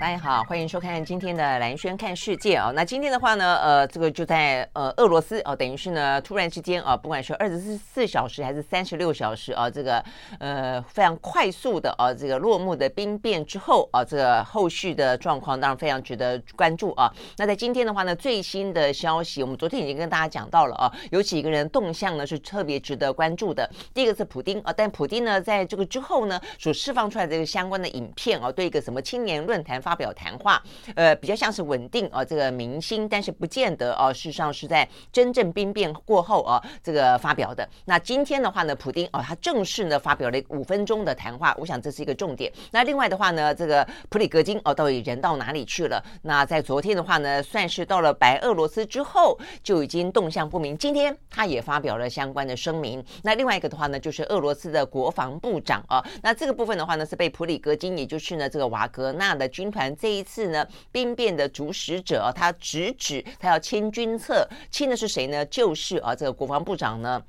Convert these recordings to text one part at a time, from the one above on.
大家好，欢迎收看今天的蓝轩看世界啊。那今天的话呢，呃，这个就在呃俄罗斯哦，等于是呢，突然之间啊，不管是二十四小时还是三十六小时啊，这个呃非常快速的啊，这个落幕的兵变之后啊，这个后续的状况当然非常值得关注啊。那在今天的话呢，最新的消息，我们昨天已经跟大家讲到了啊，有几个人动向呢是特别值得关注的。第一个是普丁啊，但普丁呢，在这个之后呢，所释放出来的这个相关的影片啊，对一个什么青年论坛。发表谈话，呃，比较像是稳定啊，这个民心，但是不见得哦，事实上是在真正兵变过后啊，这个发表的。那今天的话呢，普丁哦，他正式呢发表了五分钟的谈话，我想这是一个重点。那另外的话呢，这个普里格金哦，到底人到哪里去了？那在昨天的话呢，算是到了白俄罗斯之后，就已经动向不明。今天他也发表了相关的声明。那另外一个的话呢，就是俄罗斯的国防部长啊，那这个部分的话呢，是被普里格金，也就是呢这个瓦格纳的军团。这一次呢，兵变的主使者，他直指他要清军策，清的是谁呢？就是啊，这个国防部长呢。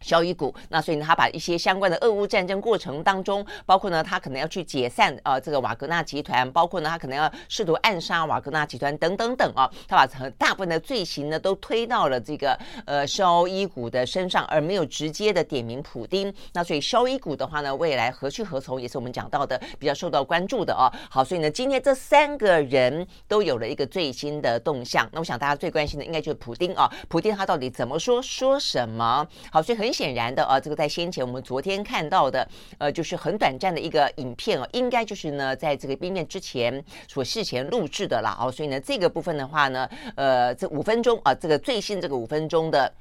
肖伊古，那所以呢，他把一些相关的俄乌战争过程当中，包括呢，他可能要去解散啊、呃、这个瓦格纳集团，包括呢，他可能要试图暗杀瓦格纳集团等等等啊，他把很大部分的罪行呢都推到了这个呃肖伊古的身上，而没有直接的点名普丁。那所以肖伊古的话呢，未来何去何从，也是我们讲到的比较受到关注的啊。好，所以呢，今天这三个人都有了一个最新的动向。那我想大家最关心的应该就是普丁啊，普丁他到底怎么说，说什么？好，所以很。显然的啊，这个在先前我们昨天看到的，呃，就是很短暂的一个影片啊，应该就是呢，在这个冰面之前所事前录制的了哦，所以呢，这个部分的话呢，呃，这五分钟啊，这个最新这个五分钟的。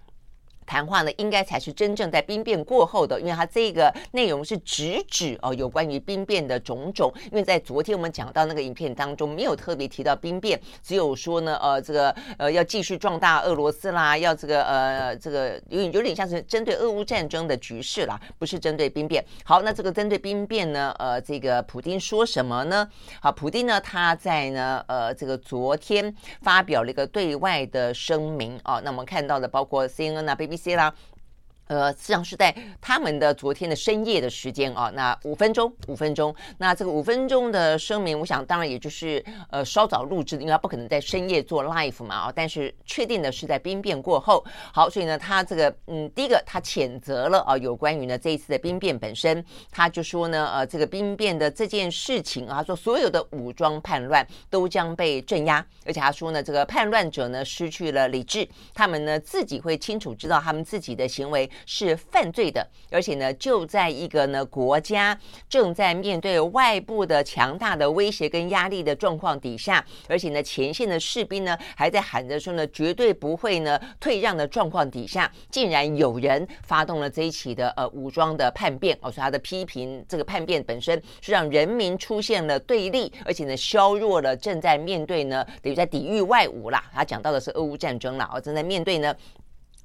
谈话呢，应该才是真正在兵变过后的，因为他这个内容是直指哦，有关于兵变的种种。因为在昨天我们讲到那个影片当中，没有特别提到兵变，只有说呢，呃，这个呃要继续壮大俄罗斯啦，要这个呃这个有有点像是针对俄乌战争的局势啦，不是针对兵变。好，那这个针对兵变呢，呃，这个普丁说什么呢？好，普丁呢他在呢呃这个昨天发表了一个对外的声明啊，那我们看到的包括 CNN 啊，B B。一些啦。呃，实际上是在他们的昨天的深夜的时间啊，那五分钟，五分钟，那这个五分钟的声明，我想当然也就是呃稍早录制的，因为他不可能在深夜做 live 嘛啊，但是确定的是在兵变过后，好，所以呢，他这个嗯，第一个他谴责了啊，有关于呢这一次的兵变本身，他就说呢，呃，这个兵变的这件事情啊，他说所有的武装叛乱都将被镇压，而且他说呢，这个叛乱者呢失去了理智，他们呢自己会清楚知道他们自己的行为。是犯罪的，而且呢，就在一个呢国家正在面对外部的强大的威胁跟压力的状况底下，而且呢，前线的士兵呢还在喊着说呢，绝对不会呢退让的状况底下，竟然有人发动了这一起的呃武装的叛变。哦，所以他的批评这个叛变本身是让人民出现了对立，而且呢削弱了正在面对呢等于在抵御外侮啦。他讲到的是俄乌战争啦，哦，正在面对呢。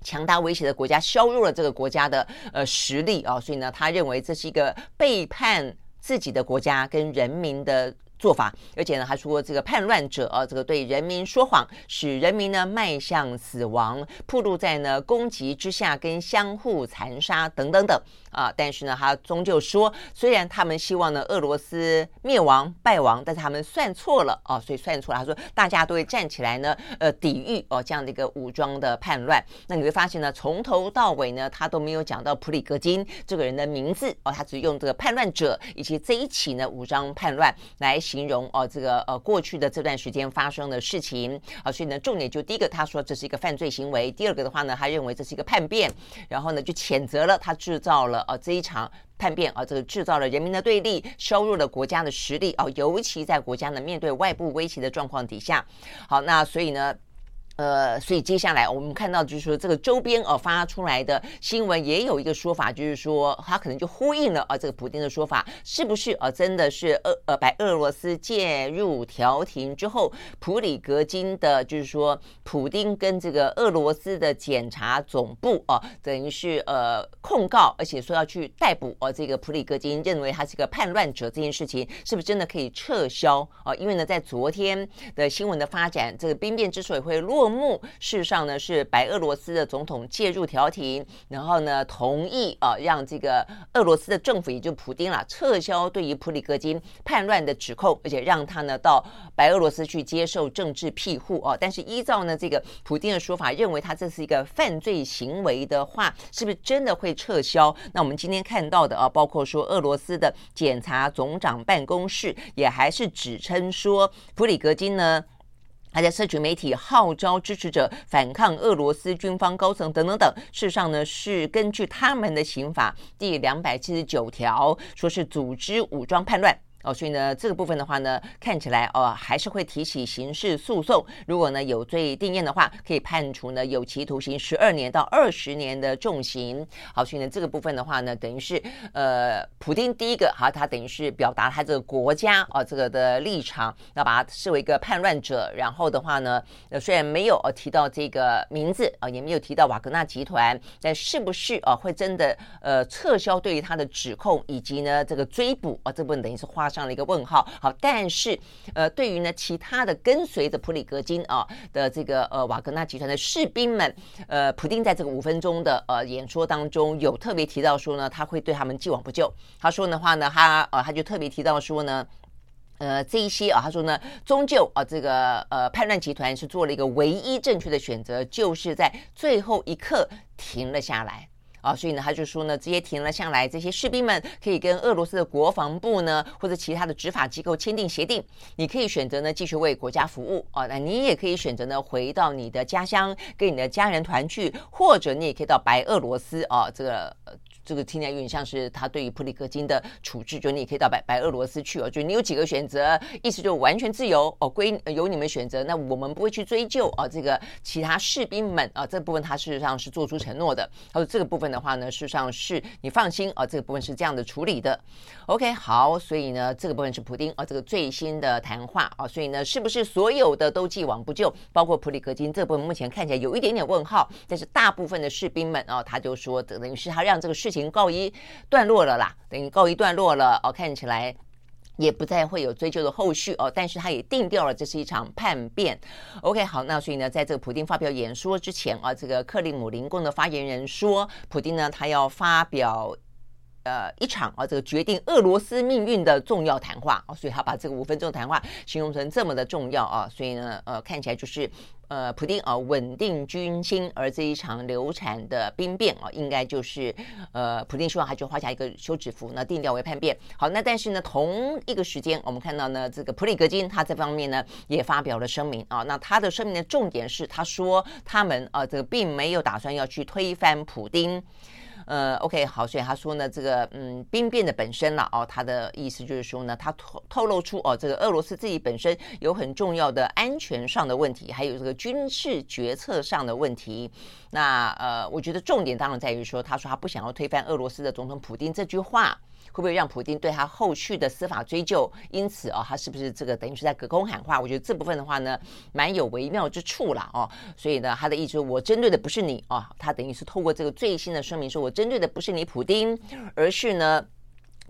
强大威胁的国家削弱了这个国家的呃实力啊，所以呢，他认为这是一个背叛自己的国家跟人民的做法，而且呢，还说这个叛乱者啊，这个对人民说谎，使人民呢迈向死亡，暴露在呢攻击之下跟相互残杀等等等。啊，但是呢，他终究说，虽然他们希望呢俄罗斯灭亡败亡，但是他们算错了啊，所以算错了。他说大家都会站起来呢，呃，抵御哦这样的一个武装的叛乱。那你会发现呢，从头到尾呢，他都没有讲到普里戈金这个人的名字哦，他只用这个叛乱者以及这一起呢武装叛乱来形容哦这个呃过去的这段时间发生的事情啊，所以呢，重点就第一个他说这是一个犯罪行为，第二个的话呢，他认为这是一个叛变，然后呢就谴责了他制造了呃这一场叛变啊，这个制造了人民的对立，削弱了国家的实力啊，尤其在国家呢面对外部威胁的状况底下，好，那所以呢。呃，所以接下来我们看到就是说，这个周边呃发出来的新闻也有一个说法，就是说他可能就呼应了啊这个普丁的说法，是不是啊真的是俄呃白俄罗斯介入调停之后，普里格金的，就是说普丁跟这个俄罗斯的检察总部啊，等于是呃控告，而且说要去逮捕啊这个普里格金，认为他是个叛乱者这件事情，是不是真的可以撤销啊？因为呢，在昨天的新闻的发展，这个兵变之所以会落。幕事实上呢是白俄罗斯的总统介入调停，然后呢同意啊让这个俄罗斯的政府也就普丁啦撤销对于普里格金叛乱的指控，而且让他呢到白俄罗斯去接受政治庇护啊。但是依照呢这个普丁的说法，认为他这是一个犯罪行为的话，是不是真的会撤销？那我们今天看到的啊，包括说俄罗斯的检察总长办公室也还是指称说普里格金呢。还在社群媒体号召支持者反抗俄罗斯军方高层等等等，事实上呢是根据他们的刑法第两百七十九条，说是组织武装叛乱。哦，所以呢，这个部分的话呢，看起来哦，还是会提起刑事诉讼。如果呢有罪定谳的话，可以判处呢有期徒刑十二年到二十年的重刑。好，所以呢这个部分的话呢，等于是呃，普丁第一个哈，他等于是表达他这个国家啊这个的立场，要把他视为一个叛乱者。然后的话呢，呃，虽然没有呃提到这个名字啊，也没有提到瓦格纳集团，但是不是啊会真的呃撤销对于他的指控，以及呢这个追捕啊这部分等于是花。上了一个问号，好，但是呃，对于呢其他的跟随着普里格金啊的这个呃瓦格纳集团的士兵们，呃，普丁在这个五分钟的呃演说当中有特别提到说呢，他会对他们既往不咎。他说的话呢，他呃他就特别提到说呢，呃这一些啊，他说呢，终究啊这个呃叛乱集团是做了一个唯一正确的选择，就是在最后一刻停了下来。啊，所以呢，他就说呢，这些停了下来，这些士兵们可以跟俄罗斯的国防部呢，或者其他的执法机构签订协定。你可以选择呢，继续为国家服务啊，那你也可以选择呢，回到你的家乡，跟你的家人团聚，或者你也可以到白俄罗斯啊，这个。这个听起来有点像是他对于普里戈金的处置，就你也可以到白白俄罗斯去哦，就你有几个选择，意思就完全自由哦，归由你们选择。那我们不会去追究啊，这个其他士兵们啊，这部分他事实上是做出承诺的。他说这个部分的话呢，事实上是你放心啊，这个部分是这样的处理的。OK，好，所以呢，这个部分是普丁啊，这个最新的谈话啊，所以呢，是不是所有的都既往不咎，包括普里戈金这部分目前看起来有一点点问号，但是大部分的士兵们啊，他就说等于是他让这个事情。告一段落了啦，等于告一段落了哦，看起来也不再会有追究的后续哦，但是他也定调了这是一场叛变。OK，好，那所以呢，在这个普丁发表演说之前啊，这个克里姆林宫的发言人说，普丁呢，他要发表。呃，一场啊，这个决定俄罗斯命运的重要谈话啊，所以他把这个五分钟谈话形容成这么的重要啊，所以呢，呃，看起来就是呃，普丁啊稳定军心，而这一场流产的兵变啊，应该就是呃，普丁希望他就画下一个休止符，那定调为叛变。好，那但是呢，同一个时间，我们看到呢，这个普里格金他这方面呢也发表了声明啊，那他的声明的重点是，他说他们啊，这个并没有打算要去推翻普丁。呃，OK，好，所以他说呢，这个嗯，兵变的本身了哦，他的意思就是说呢，他透透露出哦，这个俄罗斯自己本身有很重要的安全上的问题，还有这个军事决策上的问题。那呃，我觉得重点当然在于说，他说他不想要推翻俄罗斯的总统普京这句话。会不会让普京对他后续的司法追究？因此啊，他是不是这个等于是在隔空喊话？我觉得这部分的话呢，蛮有微妙之处了哦。所以呢，他的意思是我针对的不是你哦，他等于是透过这个最新的声明说，我针对的不是你普丁，而是呢。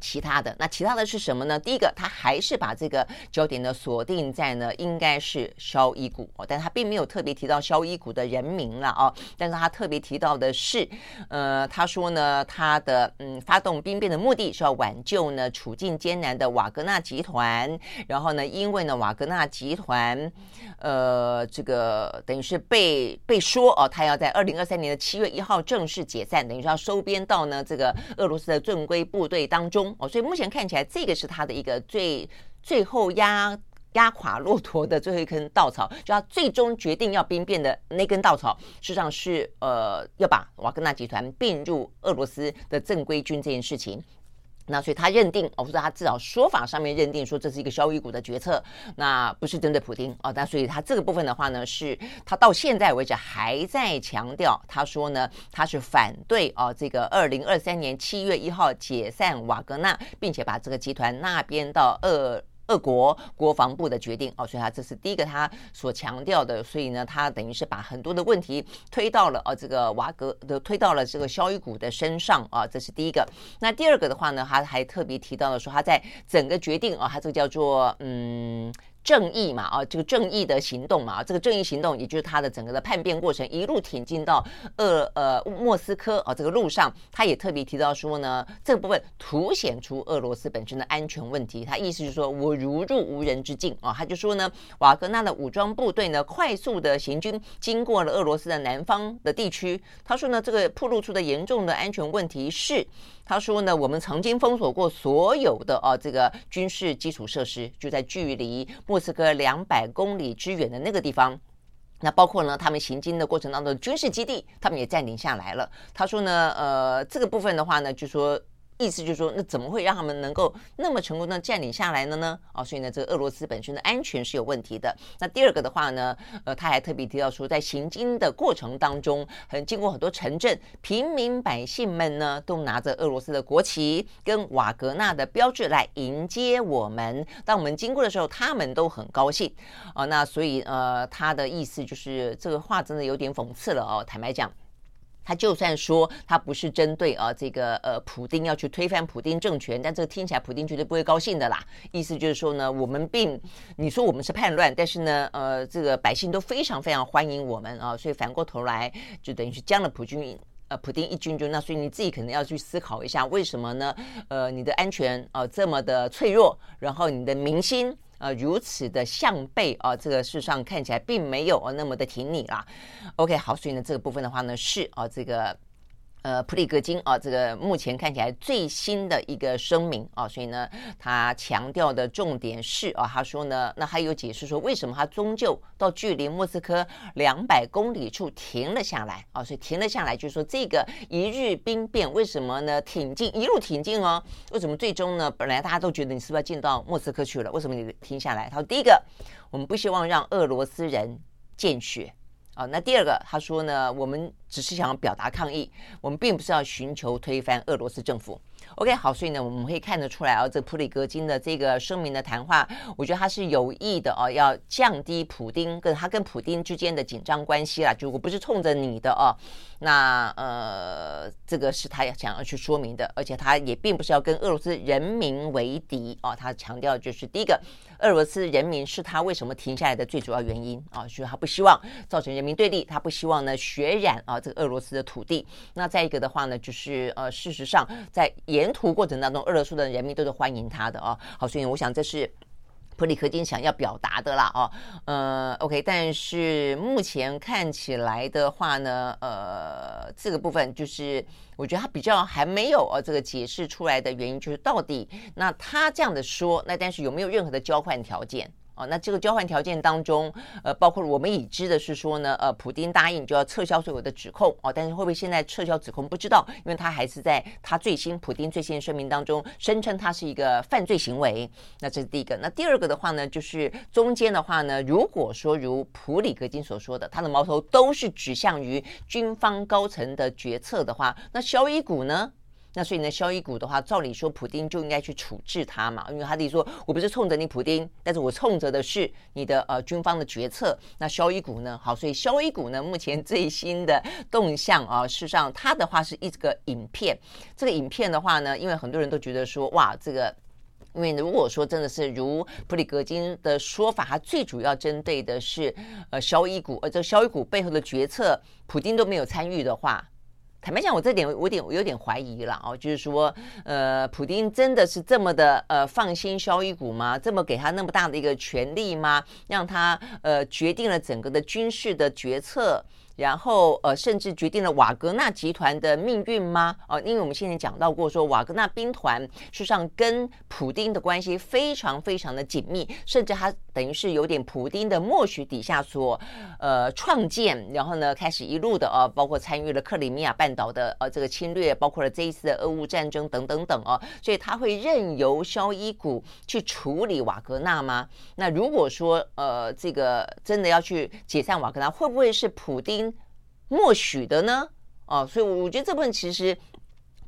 其他的那其他的是什么呢？第一个，他还是把这个焦点呢锁定在呢，应该是萧伊古哦，但他并没有特别提到萧伊古的人名了哦，但是他特别提到的是，呃，他说呢，他的嗯发动兵变的目的是要挽救呢处境艰难的瓦格纳集团，然后呢，因为呢瓦格纳集团，呃，这个等于是被被说哦，他要在二零二三年的七月一号正式解散，等于说要收编到呢这个俄罗斯的正规部队当中。哦，所以目前看起来，这个是他的一个最最后压压垮骆驼的最后一根稻草，就要最终决定要兵变的那根稻草，实际上是呃要把瓦格纳集团并入俄罗斯的正规军这件事情。那所以他认定，或者他至少说法上面认定说这是一个消费股的决策，那不是针对普丁哦。那所以他这个部分的话呢，是他到现在为止还在强调，他说呢他是反对哦这个二零二三年七月一号解散瓦格纳，并且把这个集团纳编到俄。各国国防部的决定哦，所以他这是第一个他所强调的，所以呢，他等于是把很多的问题推到了哦这个瓦格的推到了这个肖伊古的身上啊，这是第一个。那第二个的话呢，他还特别提到了说他在整个决定啊，他这个叫做嗯。正义嘛，啊，这个正义的行动嘛，这个正义行动，也就是他的整个的叛变过程，一路挺进到俄呃莫斯科啊这个路上，他也特别提到说呢，这部分凸显出俄罗斯本身的安全问题。他意思是说我如入无人之境啊，他就说呢，瓦格纳的武装部队呢快速的行军，经过了俄罗斯的南方的地区。他说呢，这个暴露出的严重的安全问题是。他说呢，我们曾经封锁过所有的啊，这个军事基础设施，就在距离莫斯科两百公里之远的那个地方。那包括呢，他们行经的过程当中军事基地，他们也占领下来了。他说呢，呃，这个部分的话呢，就说。意思就是说，那怎么会让他们能够那么成功的占领下来了呢？哦，所以呢，这个俄罗斯本身的安全是有问题的。那第二个的话呢，呃，他还特别提到说，在行经的过程当中，很经过很多城镇，平民百姓们呢都拿着俄罗斯的国旗跟瓦格纳的标志来迎接我们。当我们经过的时候，他们都很高兴。哦，那所以呃，他的意思就是这个话真的有点讽刺了哦，坦白讲。他就算说他不是针对啊这个呃普丁要去推翻普丁政权，但这个听起来普丁绝对不会高兴的啦。意思就是说呢，我们并你说我们是叛乱，但是呢呃这个百姓都非常非常欢迎我们啊，所以反过头来就等于是将了普军呃普丁一军就那，所以你自己可能要去思考一下为什么呢？呃你的安全啊这么的脆弱，然后你的民心。呃，如此的向背啊，这个事实上看起来并没有那么的挺你啦。OK，好，所以呢，这个部分的话呢，是啊，这个。呃，普里格金啊，这个目前看起来最新的一个声明啊，所以呢，他强调的重点是啊，他说呢，那还有解释说为什么他终究到距离莫斯科两百公里处停了下来啊，所以停了下来就是说这个一日兵变为什么呢？挺进一路挺进哦，为什么最终呢？本来大家都觉得你是不是要进到莫斯科去了？为什么你停下来？他说第一个，我们不希望让俄罗斯人见血。啊，那第二个，他说呢，我们只是想要表达抗议，我们并不是要寻求推翻俄罗斯政府。OK，好，所以呢，我们可以看得出来啊，这普里格金的这个声明的谈话，我觉得他是有意的哦，要降低普丁跟他跟普丁之间的紧张关系啦。就我不是冲着你的哦，那呃，这个是他想要去说明的，而且他也并不是要跟俄罗斯人民为敌哦。他强调就是第一个，俄罗斯人民是他为什么停下来的最主要原因啊，就是他不希望造成人民对立，他不希望呢血染啊这个俄罗斯的土地。那再一个的话呢，就是呃，事实上在沿途过程当中，俄罗斯的人民都是欢迎他的哦。好，所以我想这是普里克金想要表达的啦哦。呃，OK，但是目前看起来的话呢，呃，这个部分就是我觉得他比较还没有呃这个解释出来的原因，就是到底那他这样的说，那但是有没有任何的交换条件？哦，那这个交换条件当中，呃，包括我们已知的是说呢，呃，普丁答应就要撤销所有的指控哦，但是会不会现在撤销指控不知道，因为他还是在他最新普丁最新的声明当中声称他是一个犯罪行为。那这是第一个。那第二个的话呢，就是中间的话呢，如果说如普里格金所说的，他的矛头都是指向于军方高层的决策的话，那肖伊古呢？那所以呢，萧伊古的话，照理说，普丁就应该去处置他嘛，因为他自己说，我不是冲着你普丁，但是我冲着的是你的呃军方的决策。那萧伊古呢？好，所以萧伊古呢，目前最新的动向啊，事实上他的话是一个影片。这个影片的话呢，因为很多人都觉得说，哇，这个，因为如果说真的是如普里格金的说法，他最主要针对的是呃肖伊古，而这肖伊古背后的决策，普丁都没有参与的话。坦白讲，我这点我有点我有点怀疑了哦，就是说，呃，普丁真的是这么的呃放心萧伊古吗？这么给他那么大的一个权利吗？让他呃决定了整个的军事的决策，然后呃，甚至决定了瓦格纳集团的命运吗？哦、因为我们现在讲到过说，瓦格纳兵团事实上跟普丁的关系非常非常的紧密，甚至他等于是有点普丁的默许底下所呃创建，然后呢开始一路的呃，包括参与了克里米亚半岛的呃这个侵略，包括了这一次的俄乌战争等等等哦、所以他会任由肖伊古去处理瓦格纳吗？那如果说呃这个真的要去解散瓦格纳，会不会是普丁默许的呢？哦，所以我觉得这部分其实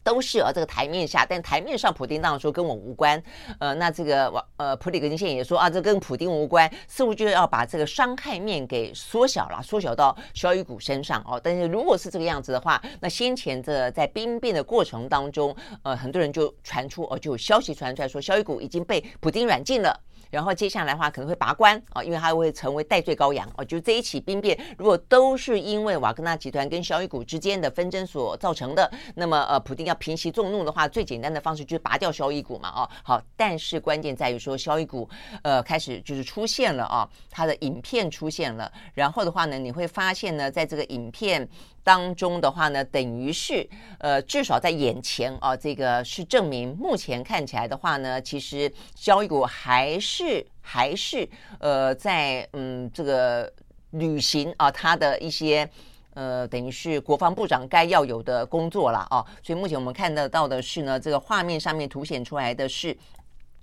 都是啊，这个台面下，但台面上普丁当然说跟我无关。呃，那这个呃普里格金现也说啊，这跟普丁无关，似乎就要把这个伤害面给缩小了，缩小到肖伊古身上哦。但是如果是这个样子的话，那先前这在兵变的过程当中，呃，很多人就传出哦，就有消息传出来说，肖伊古已经被普丁软禁了。然后接下来的话可能会拔关啊，因为他会成为代罪羔羊哦。就这一起兵变，如果都是因为瓦格纳集团跟萧伊古之间的纷争所造成的，那么呃，普丁要平息众怒的话，最简单的方式就是拔掉萧伊古嘛哦。好，但是关键在于说萧伊古呃开始就是出现了啊，他的影片出现了，然后的话呢，你会发现呢，在这个影片。当中的话呢，等于是呃，至少在眼前啊，这个是证明目前看起来的话呢，其实萧伊古还是还是呃，在嗯这个履行啊他的一些呃，等于是国防部长该要有的工作了啊。所以目前我们看得到的是呢，这个画面上面凸显出来的是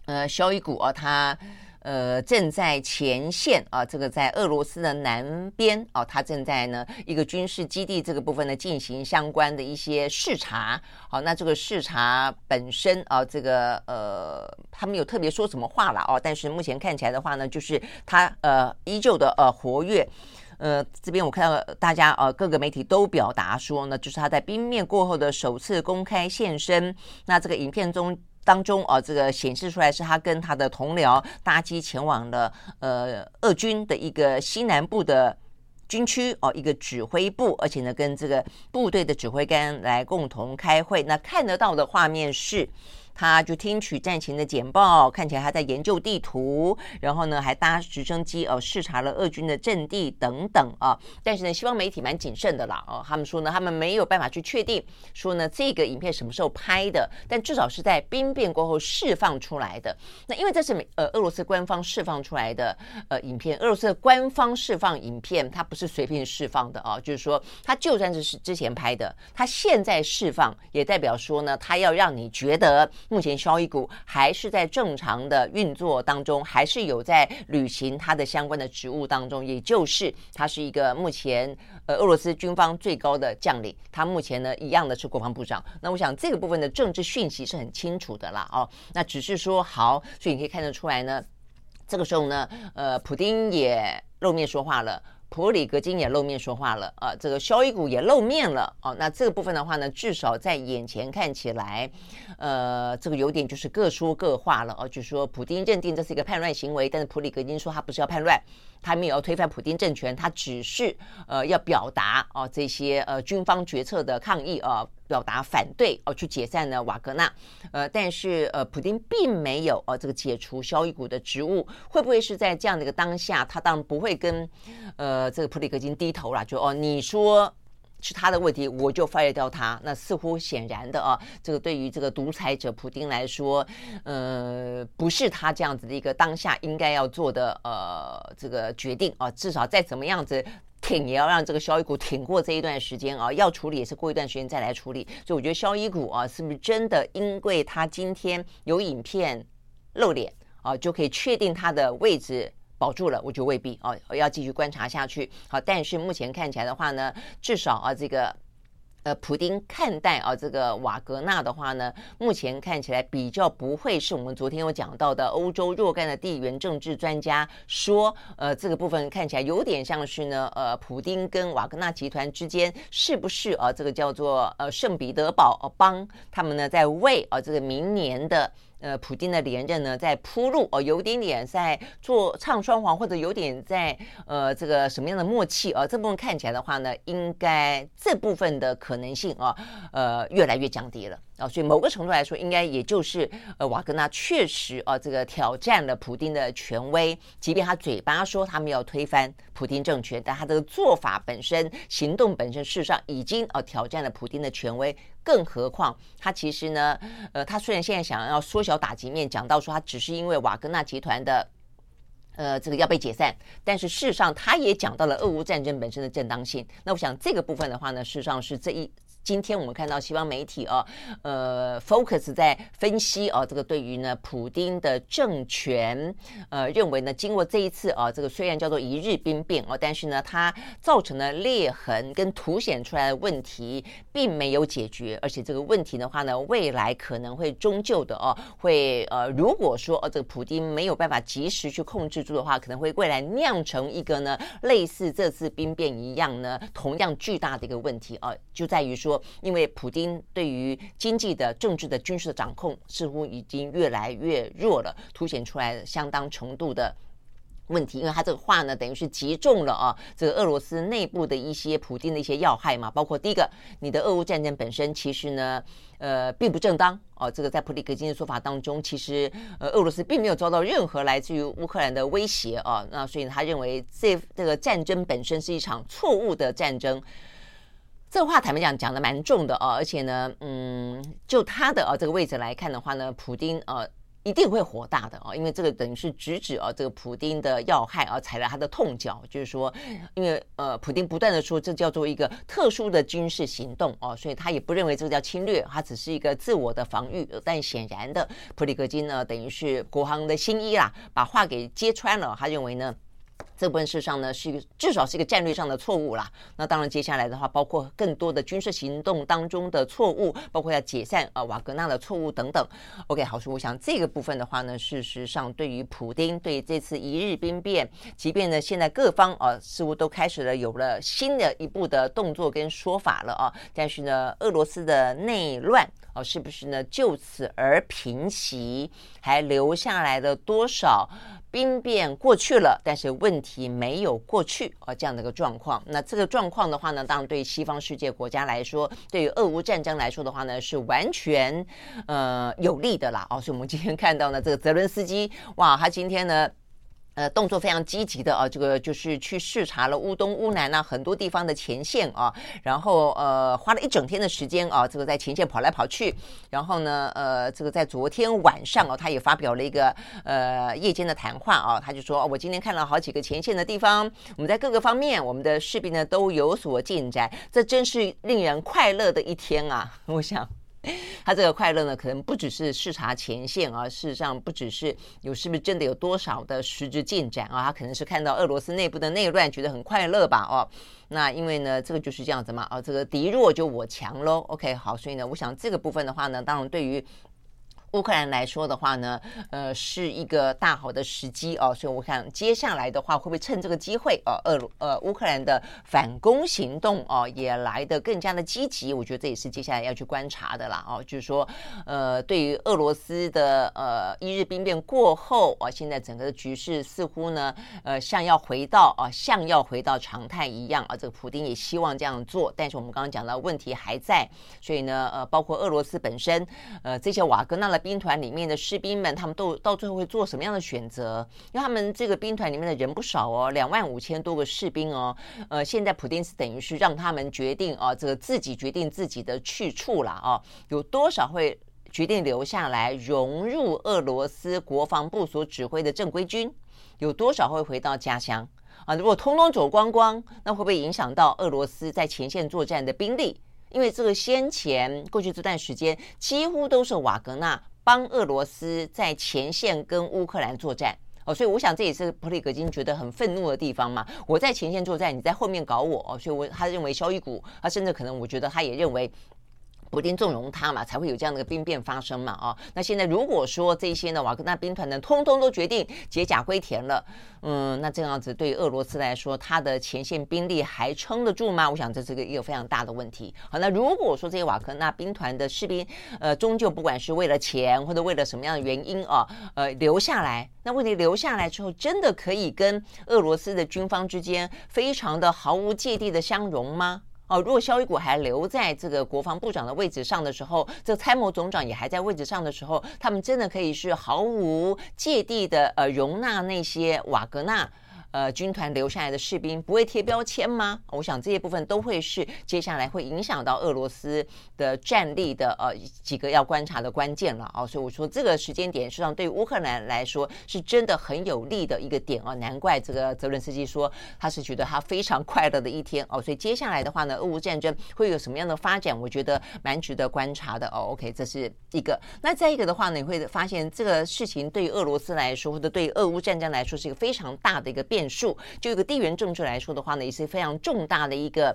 呃，肖伊古啊他。呃，正在前线啊，这个在俄罗斯的南边啊，他正在呢一个军事基地这个部分呢进行相关的一些视察。好，那这个视察本身啊，这个呃，他没有特别说什么话了哦，但是目前看起来的话呢，就是他呃依旧的呃活跃。呃，这边我看到大家呃各个媒体都表达说呢，就是他在兵变过后的首次公开现身。那这个影片中。当中啊，这个显示出来是他跟他的同僚搭机前往了呃俄军的一个西南部的军区哦，一个指挥部，而且呢跟这个部队的指挥官来共同开会。那看得到的画面是。他就听取战情的简报，看起来他在研究地图，然后呢还搭直升机哦视察了俄军的阵地等等啊。但是呢，西方媒体蛮谨慎的啦哦，他们说呢，他们没有办法去确定说呢这个影片什么时候拍的，但至少是在兵变过后释放出来的。那因为这是美呃俄罗斯官方释放出来的呃影片，俄罗斯的官方释放影片，它不是随便释放的啊，就是说它就算是是之前拍的，它现在释放也代表说呢，它要让你觉得。目前萧伊古还是在正常的运作当中，还是有在履行他的相关的职务当中，也就是他是一个目前呃俄罗斯军方最高的将领，他目前呢一样的是国防部长。那我想这个部分的政治讯息是很清楚的啦哦，那只是说好，所以你可以看得出来呢，这个时候呢，呃，普丁也露面说话了。普里格金也露面说话了啊，这个肖伊古也露面了哦。那这个部分的话呢，至少在眼前看起来，呃，这个有点就是各说各话了哦。就说，普京认定这是一个叛乱行为，但是普里格金说他不是要叛乱。他没有要推翻普京政权，他只是呃要表达哦这些呃军方决策的抗议啊、呃，表达反对哦、去解散呢瓦格纳，呃，但是呃普京并没有哦、呃、这个解除肖伊古的职务，会不会是在这样的一个当下，他当然不会跟呃这个普里格金低头了，就哦你说。是他的问题，我就 fire 掉他。那似乎显然的啊，这个对于这个独裁者普丁来说，呃，不是他这样子的一个当下应该要做的呃这个决定啊。至少再怎么样子挺，也要让这个肖伊古挺过这一段时间啊。要处理也是过一段时间再来处理。所以我觉得肖伊古啊，是不是真的因为他今天有影片露脸啊，就可以确定他的位置？保住了，我觉得未必哦，要继续观察下去。好，但是目前看起来的话呢，至少啊，这个呃，普丁看待啊，这个瓦格纳的话呢，目前看起来比较不会是我们昨天有讲到的欧洲若干的地缘政治专家说，呃，这个部分看起来有点像是呢，呃，普丁跟瓦格纳集团之间是不是啊，这个叫做呃圣彼得堡帮他们呢在为啊这个明年的。呃，普丁的连任呢，在铺路哦，有点点在做唱双簧，或者有点在呃这个什么样的默契啊？这部分看起来的话呢，应该这部分的可能性啊，呃，越来越降低了啊，所以某个程度来说，应该也就是呃，瓦格纳确实啊，这个挑战了普丁的权威。即便他嘴巴说他们要推翻普丁政权，但他这个做法本身、行动本身，事实上已经啊挑战了普丁的权威。更何况他其实呢，呃，他虽然现在想要缩小打击面，讲到说他只是因为瓦格纳集团的呃这个要被解散，但是事实上他也讲到了俄乌战争本身的正当性。那我想这个部分的话呢，事实上是这一。今天我们看到西方媒体哦，呃，focus 在分析哦，这个对于呢，普丁的政权，呃，认为呢，经过这一次啊，这个虽然叫做一日兵变哦，但是呢，它造成的裂痕跟凸显出来的问题并没有解决，而且这个问题的话呢，未来可能会终究的哦，会呃，如果说哦，这个普丁没有办法及时去控制住的话，可能会未来酿成一个呢，类似这次兵变一样呢，同样巨大的一个问题哦，就在于说。说因为普丁对于经济的、政治的、军事的掌控似乎已经越来越弱了，凸显出来相当程度的问题。因为他这个话呢，等于是击中了啊，这个俄罗斯内部的一些普丁的一些要害嘛，包括第一个，你的俄乌战争本身其实呢，呃，并不正当哦、啊。这个在普里格金的说法当中，其实呃，俄罗斯并没有遭到任何来自于乌克兰的威胁啊。那所以他认为这这个战争本身是一场错误的战争。这话坦白讲讲的蛮重的啊，而且呢，嗯，就他的啊这个位置来看的话呢，普丁呃一定会火大的啊，因为这个等于是直指啊这个普丁的要害啊，踩了他的痛脚，就是说，因为呃普丁不断的说这叫做一个特殊的军事行动啊，所以他也不认为这个叫侵略，他只是一个自我的防御。但显然的，普里格金呢等于是国行的新衣啦，把话给揭穿了，他认为呢。这部分事实上呢，是一个至少是一个战略上的错误啦。那当然，接下来的话，包括更多的军事行动当中的错误，包括要解散啊瓦格纳的错误等等。OK，好，所以我想这个部分的话呢，事实上对于普丁对于这次一日兵变，即便呢现在各方啊似乎都开始了有了新的一步的动作跟说法了啊，但是呢，俄罗斯的内乱啊是不是呢就此而平息，还留下来了多少？兵变过去了，但是问题没有过去啊，这样的一个状况。那这个状况的话呢，当然对西方世界国家来说，对于俄乌战争来说的话呢，是完全呃有利的啦。哦，所以我们今天看到呢，这个泽伦斯基，哇，他今天呢。呃，动作非常积极的啊，这个就是去视察了乌东、乌南啊很多地方的前线啊，然后呃花了一整天的时间啊，这个在前线跑来跑去，然后呢，呃，这个在昨天晚上啊，他也发表了一个呃夜间的谈话啊，他就说，我今天看了好几个前线的地方，我们在各个方面，我们的士兵呢都有所进展，这真是令人快乐的一天啊，我想。他这个快乐呢，可能不只是视察前线啊，事实上不只是有是不是真的有多少的实质进展啊，他可能是看到俄罗斯内部的内乱，觉得很快乐吧？哦，那因为呢，这个就是这样子嘛，哦，这个敌弱就我强喽。OK，好，所以呢，我想这个部分的话呢，当然对于。乌克兰来说的话呢，呃，是一个大好的时机哦，所以我看接下来的话会不会趁这个机会，呃，俄呃乌克兰的反攻行动哦，也来得更加的积极，我觉得这也是接下来要去观察的啦哦，就是说，呃，对于俄罗斯的呃一日兵变过后啊，现在整个的局势似乎呢，呃，像要回到啊，像要回到常态一样啊，这个普丁也希望这样做，但是我们刚刚讲到问题还在，所以呢，呃，包括俄罗斯本身，呃，这些瓦格纳的。兵团里面的士兵们，他们都到最后会做什么样的选择？因为他们这个兵团里面的人不少哦，两万五千多个士兵哦。呃，现在普丁是等于是让他们决定啊，这个自己决定自己的去处了啊。有多少会决定留下来融入俄罗斯国防部所指挥的正规军？有多少会回到家乡啊？如果通通走光光，那会不会影响到俄罗斯在前线作战的兵力？因为这个先前过去这段时间，几乎都是瓦格纳帮俄罗斯在前线跟乌克兰作战哦，所以我想这也是普里格金觉得很愤怒的地方嘛。我在前线作战，你在后面搞我哦，所以我他认为肖伊古，他甚至可能我觉得他也认为。普丁纵容他嘛，才会有这样的个兵变发生嘛，哦，那现在如果说这些呢，瓦格纳兵团呢，通通都决定解甲归田了，嗯，那这样子对俄罗斯来说，他的前线兵力还撑得住吗？我想这是个一个非常大的问题。好，那如果说这些瓦格纳兵团的士兵，呃，终究不管是为了钱或者为了什么样的原因啊，呃，留下来，那问题留下来之后，真的可以跟俄罗斯的军方之间非常的毫无芥蒂的相容吗？哦，如果肖伊古还留在这个国防部长的位置上的时候，这参谋总长也还在位置上的时候，他们真的可以是毫无芥蒂的呃容纳那些瓦格纳。呃，军团留下来的士兵不会贴标签吗？我想这些部分都会是接下来会影响到俄罗斯的战力的呃几个要观察的关键了啊。所以我说这个时间点实际上对乌克兰来说是真的很有利的一个点啊。难怪这个泽伦斯基说他是觉得他非常快乐的一天哦。所以接下来的话呢，俄乌战争会有什么样的发展？我觉得蛮值得观察的哦。OK，这是一个。那再一个的话呢，你会发现这个事情对于俄罗斯来说，或者对于俄乌战争来说是一个非常大的一个变。变数，就一个地缘政治来说的话呢，也是非常重大的一个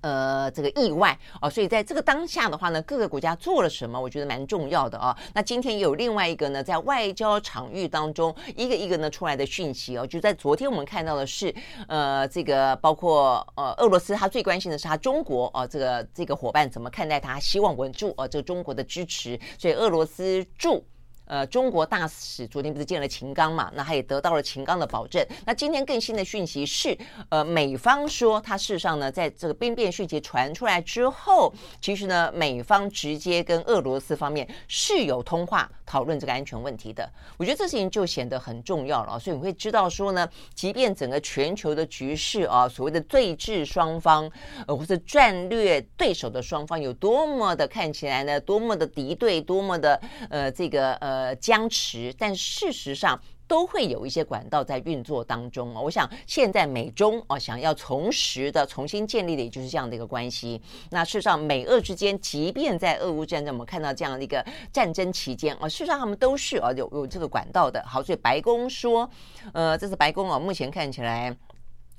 呃这个意外哦。所以在这个当下的话呢，各个国家做了什么，我觉得蛮重要的啊。那今天也有另外一个呢，在外交场域当中，一个一个呢出来的讯息哦，就在昨天我们看到的是，呃，这个包括呃俄罗斯，他最关心的是他中国哦，这个这个伙伴怎么看待他，希望稳住哦这个中国的支持，所以俄罗斯驻。呃，中国大使昨天不是见了秦刚嘛？那他也得到了秦刚的保证。那今天更新的讯息是，呃，美方说他事实上呢，在这个兵变讯息传出来之后，其实呢，美方直接跟俄罗斯方面是有通话讨论这个安全问题的。我觉得这事情就显得很重要了。所以你会知道说呢，即便整个全球的局势啊，所谓的对峙双方，呃，或者战略对手的双方有多么的看起来呢，多么的敌对，多么的呃，这个呃。呃，僵持，但事实上都会有一些管道在运作当中。我想现在美中哦想要重拾的、重新建立的，也就是这样的一个关系。那事实上，美俄之间，即便在俄乌战争，我们看到这样的一个战争期间哦，事实上他们都是哦有有这个管道的。好，所以白宫说，呃，这是白宫哦，目前看起来。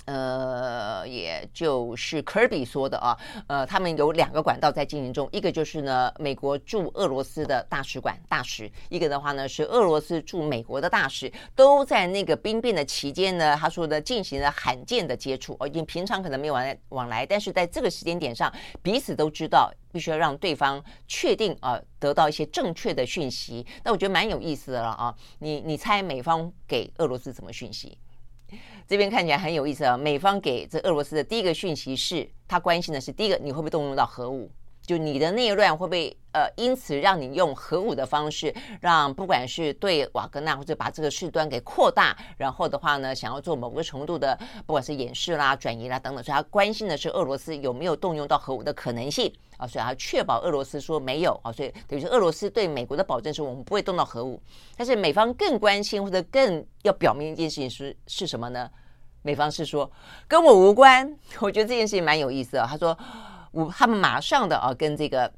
呃，也就是科比说的啊，呃，他们有两个管道在进行中，一个就是呢，美国驻俄罗斯的大使馆大使，一个的话呢是俄罗斯驻美国的大使，都在那个兵变的期间呢，他说的进行了罕见的接触，哦，已经平常可能没有往来往来，但是在这个时间点上，彼此都知道必须要让对方确定啊，得到一些正确的讯息。那我觉得蛮有意思的了啊，你你猜美方给俄罗斯什么讯息？这边看起来很有意思啊！美方给这俄罗斯的第一个讯息是，他关心的是第一个，你会不会动用到核武？就你的内乱会不会呃，因此让你用核武的方式，让不管是对瓦格纳或者把这个事端给扩大，然后的话呢，想要做某个程度的不管是掩饰啦、转移啦等等，所以他关心的是俄罗斯有没有动用到核武的可能性啊，所以他确保俄罗斯说没有啊，所以等于是俄罗斯对美国的保证是我们不会动到核武。但是美方更关心或者更要表明一件事情是是什么呢？美方是说跟我无关。我觉得这件事情蛮有意思啊，他说。我他们马上的啊，跟这个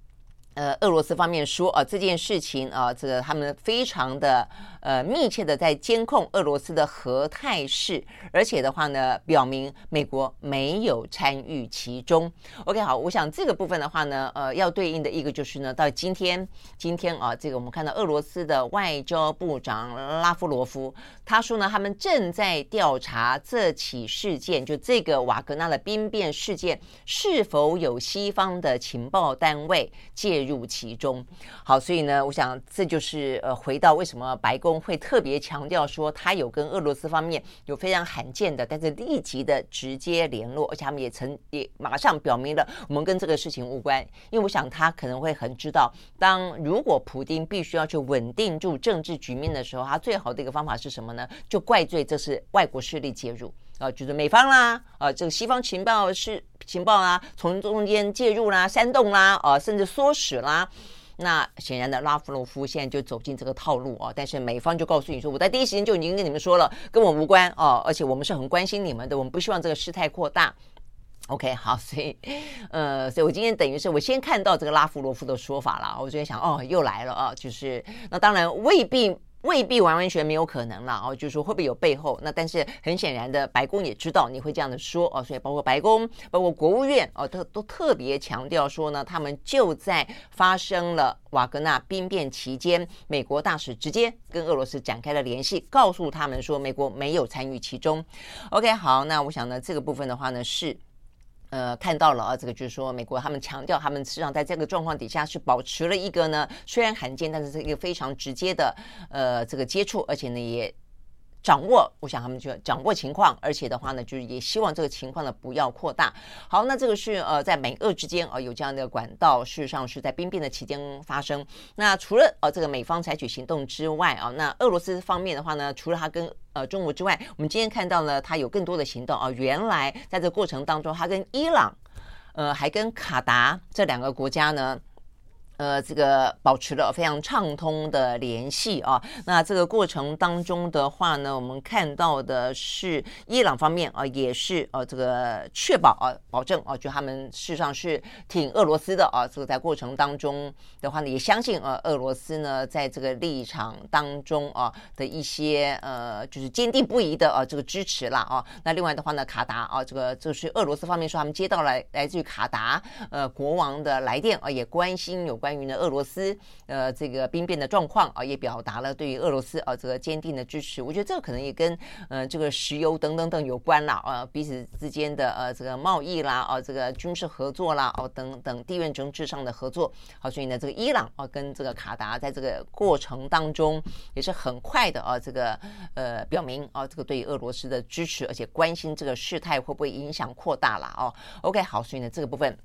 呃俄罗斯方面说啊，这件事情啊，这个他们非常的。呃，密切的在监控俄罗斯的核态势，而且的话呢，表明美国没有参与其中。OK，好，我想这个部分的话呢，呃，要对应的一个就是呢，到今天，今天啊，这个我们看到俄罗斯的外交部长拉夫罗夫他说呢，他们正在调查这起事件，就这个瓦格纳的兵变事件是否有西方的情报单位介入入其中。好，所以呢，我想这就是呃，回到为什么白宫。会特别强调说，他有跟俄罗斯方面有非常罕见的，但是立即的直接联络，而且他们也曾也马上表明了，我们跟这个事情无关。因为我想他可能会很知道，当如果普丁必须要去稳定住政治局面的时候，他最好的一个方法是什么呢？就怪罪这是外国势力介入啊，就是美方啦，啊，这个西方情报是情报啦，从中间介入啦、煽动啦，啊，甚至唆使啦。那显然的，拉夫罗夫现在就走进这个套路啊，但是美方就告诉你说，我在第一时间就已经跟你们说了，跟我无关哦，而且我们是很关心你们的，我们不希望这个事态扩大。OK，好，所以，呃，所以我今天等于是我先看到这个拉夫罗夫的说法了，我就想，哦，又来了啊，就是那当然未必。未必完完全没有可能了哦，就是说会不会有背后？那但是很显然的，白宫也知道你会这样的说哦，所以包括白宫、包括国务院哦，都都特别强调说呢，他们就在发生了瓦格纳兵变期间，美国大使直接跟俄罗斯展开了联系，告诉他们说美国没有参与其中。OK，好，那我想呢，这个部分的话呢是。呃，看到了啊，这个就是说，美国他们强调，他们实际上在这个状况底下是保持了一个呢，虽然罕见，但是是一个非常直接的呃这个接触，而且呢也掌握，我想他们就掌握情况，而且的话呢，就是也希望这个情况呢不要扩大。好，那这个是呃在美俄之间啊、有这样的管道，事实上是在兵变的期间发生。那除了呃这个美方采取行动之外啊，那俄罗斯方面的话呢，除了他跟呃中国之外，我们今天看到呢，他有更多的行动啊、原来在这个过程当中，他跟伊朗，呃还跟卡达这两个国家呢。呃，这个保持了非常畅通的联系啊。那这个过程当中的话呢，我们看到的是伊朗方面啊，也是呃这个确保啊，保证啊，就他们事实上是挺俄罗斯的啊。这个在过程当中的话呢，也相信呃俄罗斯呢在这个立场当中啊的一些呃就是坚定不移的啊这个支持啦啊。那另外的话呢，卡达啊，这个就是俄罗斯方面说他们接到来来自于卡达呃国王的来电啊，也关心有关。关于呢俄罗斯呃这个兵变的状况啊，也表达了对于俄罗斯啊这个坚定的支持。我觉得这个可能也跟呃这个石油等等等有关啦啊，彼此之间的呃这个贸易啦啊，这个军事合作啦哦、等等地缘政治上的合作。好，所以呢这个伊朗啊跟这个卡达在这个过程当中也是很快的啊这个呃表明啊这个对于俄罗斯的支持，而且关心这个事态会不会影响扩大了哦。OK，好，所以呢这个部分。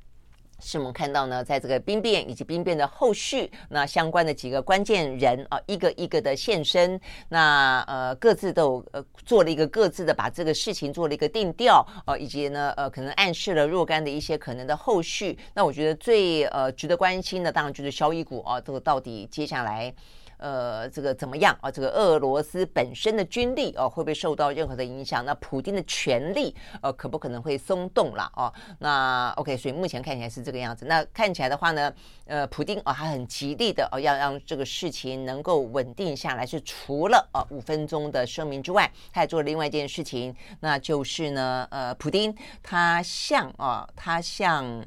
是我们看到呢，在这个兵变以及兵变的后续，那相关的几个关键人啊，一个一个的现身，那呃各自都有呃做了一个各自的把这个事情做了一个定调啊、呃，以及呢呃可能暗示了若干的一些可能的后续。那我觉得最呃值得关心的，当然就是萧伊古啊，这个到底接下来。呃，这个怎么样啊？这个俄罗斯本身的军力哦、会不会受到任何的影响？那普丁的权力呃、可不可能会松动了哦、那 OK，所以目前看起来是这个样子。那看起来的话呢，呃，普丁啊，他很极力的哦、要让这个事情能够稳定下来。是除了啊五分钟的声明之外，他还做了另外一件事情，那就是呢，呃，普丁他向啊，他向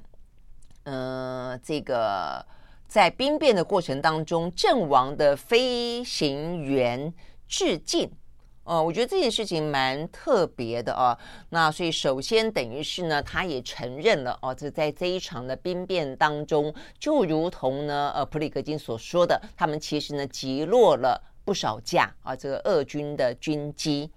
呃这个。在兵变的过程当中，阵亡的飞行员致敬。哦，我觉得这件事情蛮特别的啊。那所以首先等于是呢，他也承认了哦，这在这一场的兵变当中，就如同呢，呃，普里格金所说的，他们其实呢击落了不少架啊，这个俄军的军机。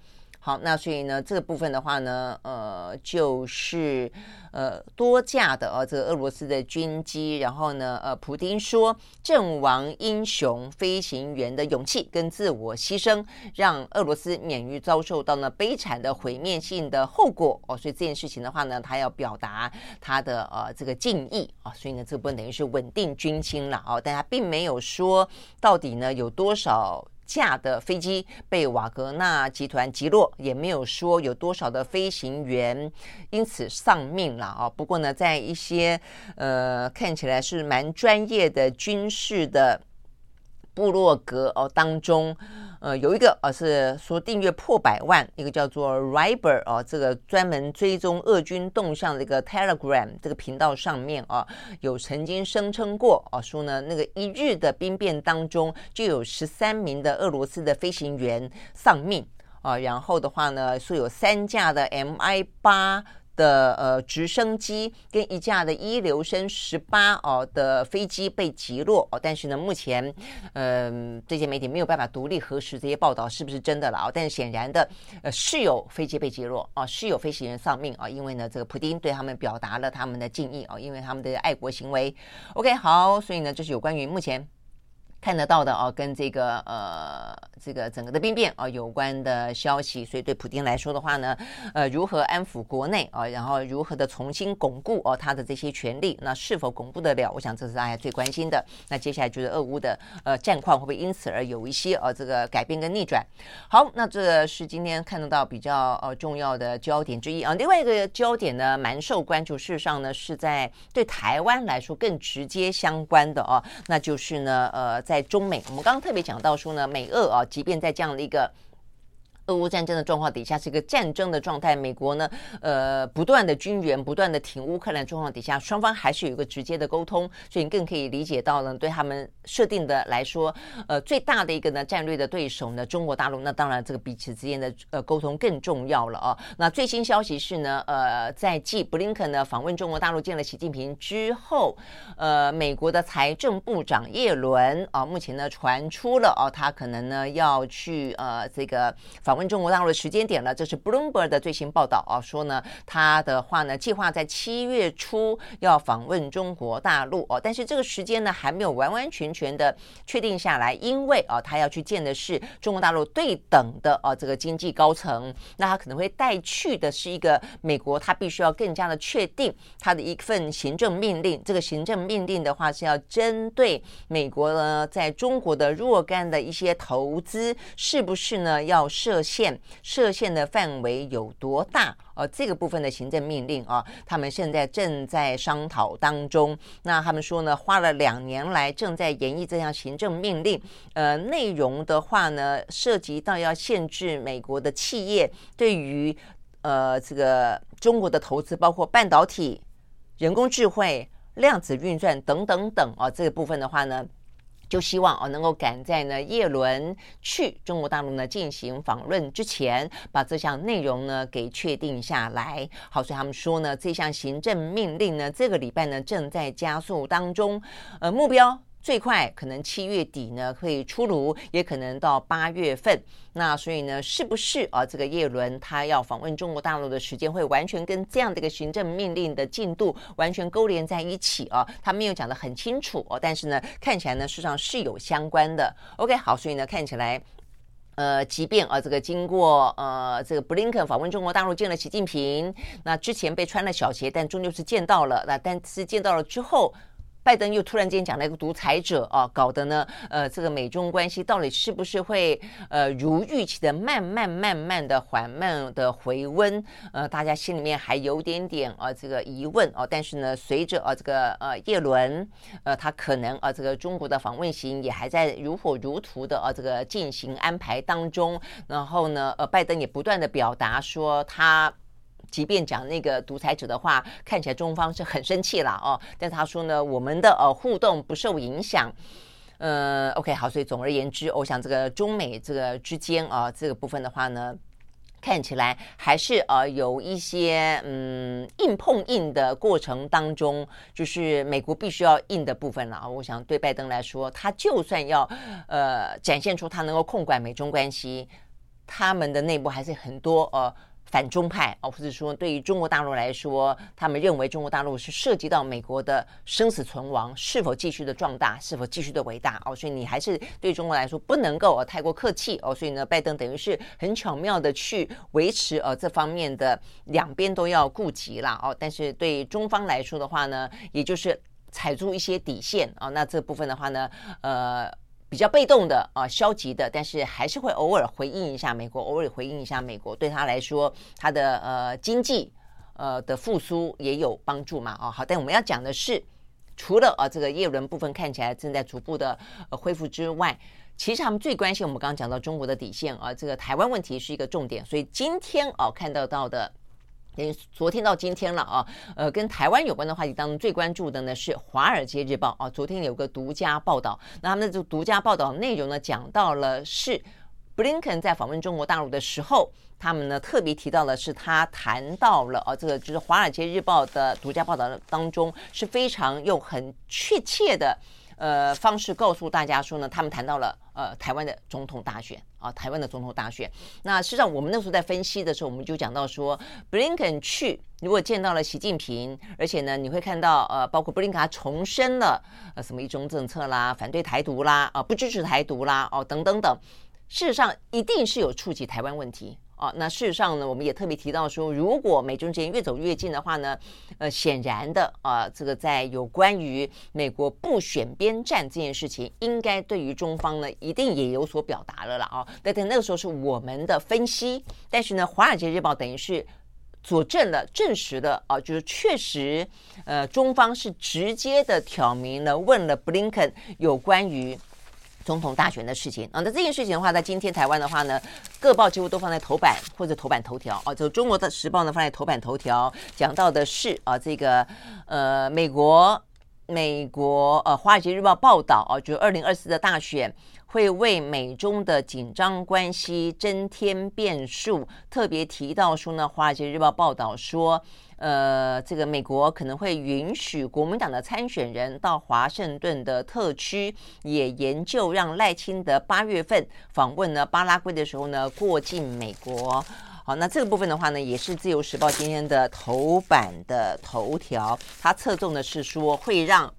好，那所以呢，这个部分的话呢，呃，就是呃多架的呃这个俄罗斯的军机，然后呢，呃，普丁说，阵亡英雄飞行员的勇气跟自我牺牲，让俄罗斯免于遭受到呢悲惨的毁灭性的后果哦，所以这件事情的话呢，他要表达他的呃这个敬意啊、哦，所以呢，这部分等于是稳定军心了哦，但他并没有说到底呢有多少。架的飞机被瓦格纳集团击落，也没有说有多少的飞行员因此丧命了啊。不过呢，在一些呃看起来是蛮专业的军事的部落格哦当中。呃，有一个呃是说订阅破百万，一个叫做 Riber 哦，这个专门追踪俄军动向的一个 Telegram 这个频道上面啊，有曾经声称过啊，说呢那个一日的兵变当中就有十三名的俄罗斯的飞行员丧命啊，然后的话呢说有三架的 Mi 八。的呃直升机跟一架的一留申十八哦的飞机被击落哦，但是呢，目前嗯、这些媒体没有办法独立核实这些报道是不是真的了啊、哦？但是显然的呃是有飞机被击落啊、哦，是有飞行员丧命啊、哦，因为呢这个普丁对他们表达了他们的敬意、哦，因为他们的爱国行为。OK 好，所以呢这是有关于目前。看得到的哦，跟这个呃，这个整个的兵变啊有关的消息，所以对普丁来说的话呢，呃，如何安抚国内啊，然后如何的重新巩固哦他的这些权力，那是否巩固得了？我想这是大家最关心的。那接下来就是俄乌的呃战况会不会因此而有一些呃这个改变跟逆转？好，那这是今天看得到比较呃重要的焦点之一啊。另外一个焦点呢，蛮受关注，事实上呢是在对台湾来说更直接相关的哦，那就是呢呃。在中美，我们刚刚特别讲到说呢，美俄啊，即便在这样的一个。俄乌战争的状况底下是一个战争的状态，美国呢，呃，不断的军援，不断的挺乌克兰状况底下，双方还是有一个直接的沟通，所以你更可以理解到呢，对他们设定的来说，呃，最大的一个呢战略的对手呢，中国大陆，那当然这个彼此之间的呃沟通更重要了啊。那最新消息是呢，呃，在继布林肯呢访问中国大陆见了习近平之后，呃，美国的财政部长叶伦啊，目前呢传出了哦，他可能呢要去呃这个访问。中国大陆的时间点了。这是 Bloomberg 的最新报道啊，说呢，他的话呢，计划在七月初要访问中国大陆哦，但是这个时间呢，还没有完完全全的确定下来，因为啊，他要去见的是中国大陆对等的啊这个经济高层，那他可能会带去的是一个美国，他必须要更加的确定他的一份行政命令。这个行政命令的话是要针对美国呢在中国的若干的一些投资，是不是呢要设限？设限的范围有多大？呃，这个部分的行政命令啊，他们现在正在商讨当中。那他们说呢，花了两年来正在研议这项行政命令。呃，内容的话呢，涉及到要限制美国的企业对于呃这个中国的投资，包括半导体、人工智慧、量子运算等等等啊，这个部分的话呢。就希望哦，能够赶在呢叶伦去中国大陆呢进行访问之前，把这项内容呢给确定下来。好，所以他们说呢，这项行政命令呢，这个礼拜呢正在加速当中，呃，目标。最快可能七月底呢会出炉，也可能到八月份。那所以呢，是不是啊？这个叶伦他要访问中国大陆的时间会完全跟这样的一个行政命令的进度完全勾连在一起啊？他没有讲得很清楚哦，但是呢，看起来呢，事实上是有相关的。OK，好，所以呢，看起来，呃，即便啊，这个经过呃这个布林肯访问中国大陆见了习近平，那之前被穿了小鞋，但终究是见到了。那但是见到了之后。拜登又突然间讲了一个独裁者啊，搞得呢，呃，这个美中关系到底是不是会呃如预期的慢慢慢慢的缓慢的回温？呃，大家心里面还有点点啊这个疑问哦。但是呢，随着啊这个呃叶伦呃他可能啊这个中国的访问行也还在如火如荼的啊这个进行安排当中。然后呢，呃，拜登也不断的表达说他。即便讲那个独裁者的话，看起来中方是很生气了哦。但他说呢，我们的呃互动不受影响。呃，OK，好，所以总而言之，我想这个中美这个之间啊，这个部分的话呢，看起来还是呃有一些嗯硬碰硬的过程当中，就是美国必须要硬的部分了啊。我想对拜登来说，他就算要呃展现出他能够控管美中关系，他们的内部还是很多呃。反中派哦，或者说对于中国大陆来说，他们认为中国大陆是涉及到美国的生死存亡，是否继续的壮大，是否继续的伟大哦，所以你还是对中国来说不能够哦太过客气哦，所以呢，拜登等于是很巧妙的去维持呃这方面的两边都要顾及了哦，但是对中方来说的话呢，也就是踩住一些底线啊，那这部分的话呢，呃。比较被动的啊、消极的，但是还是会偶尔回应一下美国，偶尔回应一下美国，对他来说，他的呃经济呃的复苏也有帮助嘛啊、哦。好，但我们要讲的是，除了啊、这个叶伦部分看起来正在逐步的呃恢复之外，其实他们最关心我们刚刚讲到中国的底线啊、这个台湾问题是一个重点，所以今天哦、看到到的。连昨天到今天了啊，呃，跟台湾有关的话题当中最关注的呢是《华尔街日报》啊。昨天有个独家报道，那他们的这独家报道内容呢，讲到了是布林肯在访问中国大陆的时候，他们呢特别提到的是他谈到了啊，这个就是《华尔街日报》的独家报道当中是非常用很确切的。呃，方式告诉大家说呢，他们谈到了呃台湾的总统大选啊，台湾的总统大选。那实际上我们那时候在分析的时候，我们就讲到说，布林肯去如果见到了习近平，而且呢，你会看到呃，包括布林肯他重申了呃什么一中政策啦，反对台独啦，啊、不支持台独啦，哦等等等，事实上一定是有触及台湾问题。哦，那事实上呢，我们也特别提到说，如果美中之间越走越近的话呢，呃，显然的啊，这个在有关于美国不选边站这件事情，应该对于中方呢，一定也有所表达了了啊。但在那个时候是我们的分析，但是呢，《华尔街日报》等于是佐证了、证实了啊，就是确实，呃，中方是直接的挑明了，问了布林肯有关于。总统大选的事情啊，那这件事情的话，在今天台湾的话呢，各报几乎都放在头版或者头版头条啊，就中国的时报呢放在头版头条，讲到的是啊，这个呃，美国美国呃，华尔街日报报道啊，就二零二四的大选会为美中的紧张关系增添变数。特别提到说呢，《华尔街日报》报道说，呃，这个美国可能会允许国民党的参选人到华盛顿的特区，也研究让赖清德八月份访问呢巴拉圭的时候呢过境美国。好，那这个部分的话呢，也是《自由时报》今天的头版的头条，它侧重的是说会让。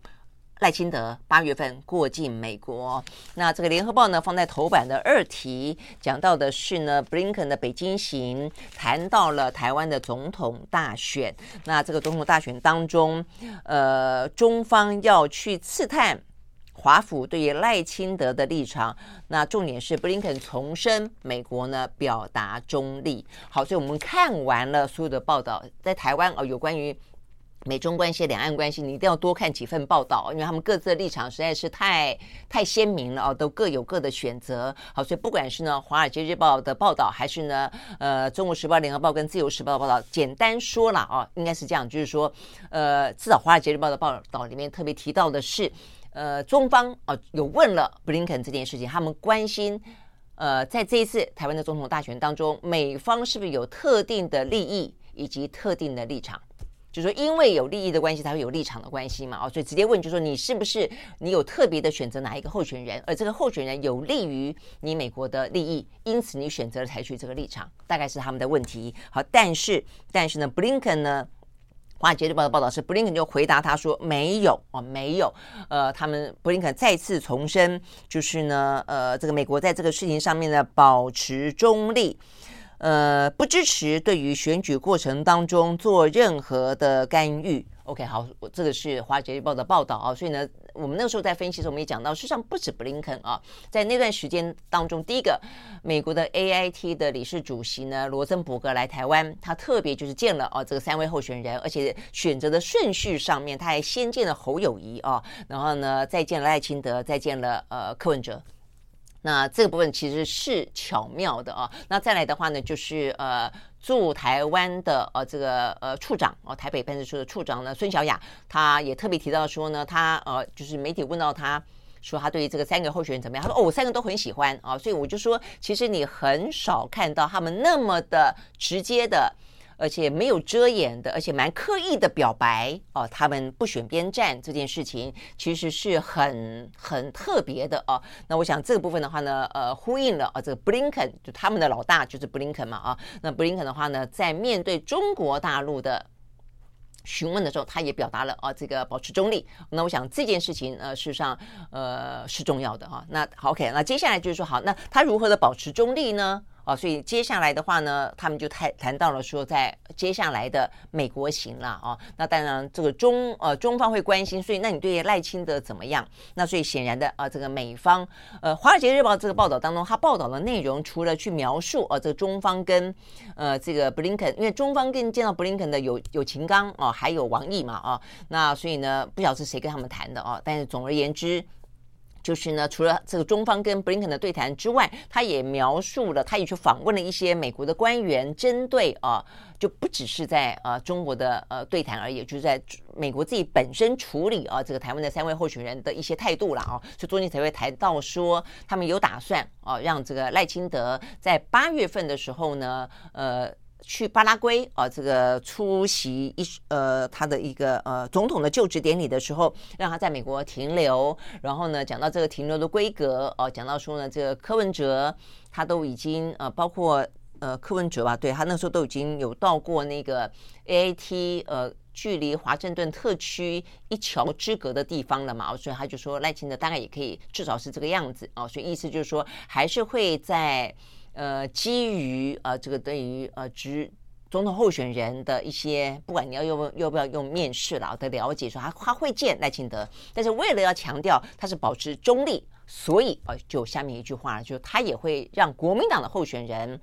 赖清德八月份过境美国，那这个联合报呢放在头版的二题，讲到的是呢，布林肯的北京行，谈到了台湾的总统大选。那这个总统大选当中，呃，中方要去刺探华府对于赖清德的立场。那重点是布林肯重申美国呢表达中立。好，所以我们看完了所有的报道，在台湾哦，有关于。美中关系、两岸关系，你一定要多看几份报道，因为他们各自的立场实在是太太鲜明了哦，都各有各的选择。好，所以不管是呢《华尔街日报》的报道，还是呢呃《中国时报》、《联合报》跟《自由时报》的报道，简单说了啊，应该是这样，就是说呃，至少《华尔街日报》的报道里面特别提到的是，呃，中方啊有问了布林肯这件事情，他们关心呃，在这一次台湾的总统大选当中，美方是不是有特定的利益以及特定的立场？就是说，因为有利益的关系，才会有立场的关系嘛，哦，所以直接问，就是说你是不是你有特别的选择哪一个候选人，而这个候选人有利于你美国的利益，因此你选择了采取这个立场，大概是他们的问题。好，但是但是呢，布林肯呢，华尔街日报的报道是，布林肯就回答他说没有哦，没有，呃，他们布林肯再次重申，就是呢，呃，这个美国在这个事情上面呢保持中立。呃，不支持对于选举过程当中做任何的干预。OK，好，这个是《华尔街日报》的报道啊。所以呢，我们那个时候在分析的时候，我们也讲到，事实上不止布林肯啊，在那段时间当中，第一个，美国的 AIT 的理事主席呢，罗森伯格来台湾，他特别就是见了啊这个三位候选人，而且选择的顺序上面，他还先见了侯友谊啊，然后呢再见了赖清德，再见了呃柯文哲。那这个部分其实是巧妙的啊。那再来的话呢，就是呃驻台湾的呃这个呃处长哦，台北办事处的处长呢孙小雅，他也特别提到说呢，他呃就是媒体问到他说他对于这个三个候选人怎么样，他说哦我三个都很喜欢啊，所以我就说其实你很少看到他们那么的直接的。而且没有遮掩的，而且蛮刻意的表白哦，他们不选边站这件事情其实是很很特别的哦。那我想这个部分的话呢，呃，呼应了啊，这个布林肯就他们的老大就是布林肯嘛啊。那布林肯的话呢，在面对中国大陆的询问的时候，他也表达了啊，这个保持中立。那我想这件事情呃，事实上呃是重要的啊。那好，OK，那接下来就是说好，那他如何的保持中立呢？哦，所以接下来的话呢，他们就谈谈到了说，在接下来的美国行了哦。那当然，这个中呃中方会关心，所以那你对赖清德怎么样？那所以显然的啊、这个美方呃《华尔街日报》这个报道当中，他报道的内容除了去描述呃这个中方跟呃这个布林肯，因为中方跟见到布林肯的有有秦刚哦，还有王毅嘛啊、哦，那所以呢，不晓得是谁跟他们谈的哦。但是总而言之。就是呢，除了这个中方跟布林肯的对谈之外，他也描述了，他也去访问了一些美国的官员，针对啊，就不只是在啊中国的呃对谈而已，就是在美国自己本身处理啊这个台湾的三位候选人的一些态度了啊，所以中间才会谈到说，他们有打算啊让这个赖清德在八月份的时候呢，呃。去巴拉圭啊，这个出席一呃他的一个呃总统的就职典礼的时候，让他在美国停留。然后呢，讲到这个停留的规格哦，讲到说呢，这个柯文哲他都已经呃，包括呃柯文哲吧，对他那时候都已经有到过那个 AAT 呃，距离华盛顿特区一桥之隔的地方了嘛，所以他就说赖清德大概也可以至少是这个样子哦，所以意思就是说还是会在。呃，基于呃这个对于呃职总统候选人的一些，不管你要用要不要用面试了的了解，说他他会见赖清德，但是为了要强调他是保持中立，所以呃就下面一句话，就他也会让国民党的候选人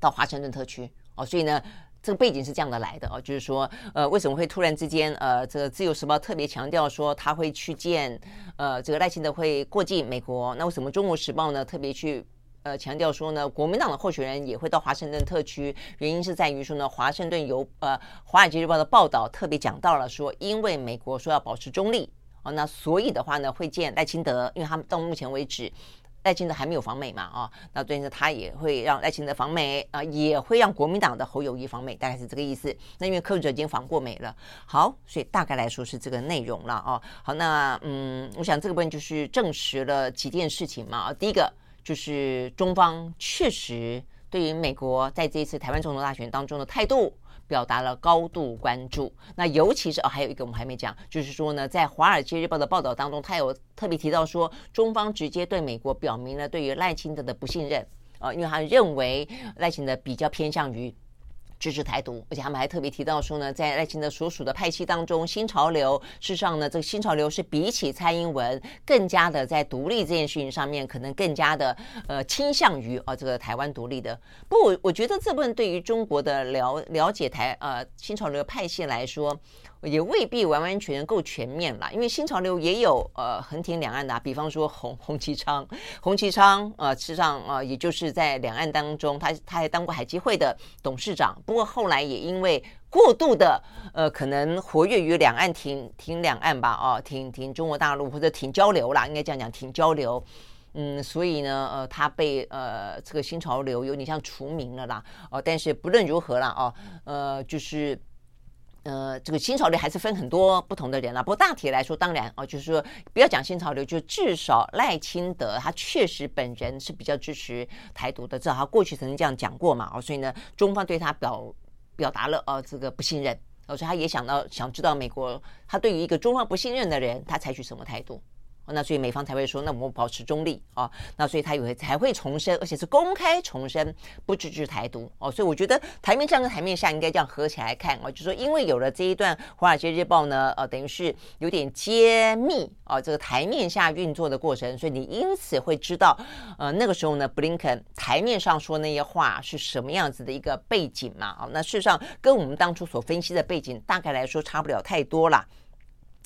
到华盛顿特区哦，所以呢，这个背景是这样的来的哦，就是说呃为什么会突然之间呃这个自由时报特别强调说他会去见呃这个赖清德会过境美国，那为什么中国时报呢特别去？呃，强调说呢，国民党的候选人也会到华盛顿特区，原因是在于说呢，华盛顿邮呃《华尔街日报》的报道特别讲到了说，因为美国说要保持中立哦，那所以的话呢，会见赖清德，因为他们到目前为止，赖清德还没有访美嘛，啊，那对呢，他也会让赖清德访美啊，也会让国民党的侯友谊访美，大概是这个意思。那因为柯文哲已经访过美了，好，所以大概来说是这个内容了啊。好，那嗯，我想这个部分就是证实了几件事情嘛。啊第一个就是中方确实对于美国在这一次台湾总统大选当中的态度。表达了高度关注，那尤其是哦，还有一个我们还没讲，就是说呢，在《华尔街日报》的报道当中，他有特别提到说，中方直接对美国表明了对于赖清德的不信任啊、呃，因为他认为赖清德比较偏向于。支持台独，而且他们还特别提到说呢，在赖清德所属的派系当中，新潮流事实上呢，这个新潮流是比起蔡英文更加的在独立这件事情上面，可能更加的呃倾向于啊、呃、这个台湾独立的。不我觉得这部分对于中国的了了解台呃新潮流派系来说。也未必完完全全够全面啦，因为新潮流也有呃横挺两岸的、比方说洪洪其昌，洪其昌呃，实上呃，也就是在两岸当中，他他还当过海基会的董事长，不过后来也因为过度的呃，可能活跃于两岸挺挺两岸吧，哦，挺挺中国大陆或者挺交流啦，应该这样讲挺交流，嗯，所以呢，呃，他被呃这个新潮流有点像除名了啦，哦，但是不论如何啦，哦，呃，就是。呃，这个新潮流还是分很多不同的人了。不过大体来说，当然哦、就是说不要讲新潮流，就至少赖清德他确实本人是比较支持台独的，至少他过去曾经这样讲过嘛。哦，所以呢，中方对他表表达了哦、呃、这个不信任，哦，所以他也想到想知道美国他对于一个中方不信任的人，他采取什么态度。那所以美方才会说，那我们保持中立啊。那所以他也会才会重申，而且是公开重申不支持台独哦。所以我觉得台面上跟台面下应该这样合起来看哦，就说因为有了这一段《华尔街日报》呢，呃，等于是有点揭秘啊，这个台面下运作的过程，所以你因此会知道，呃，那个时候呢，布林肯台面上说那些话是什么样子的一个背景嘛？啊，那事实上跟我们当初所分析的背景大概来说差不了太多了。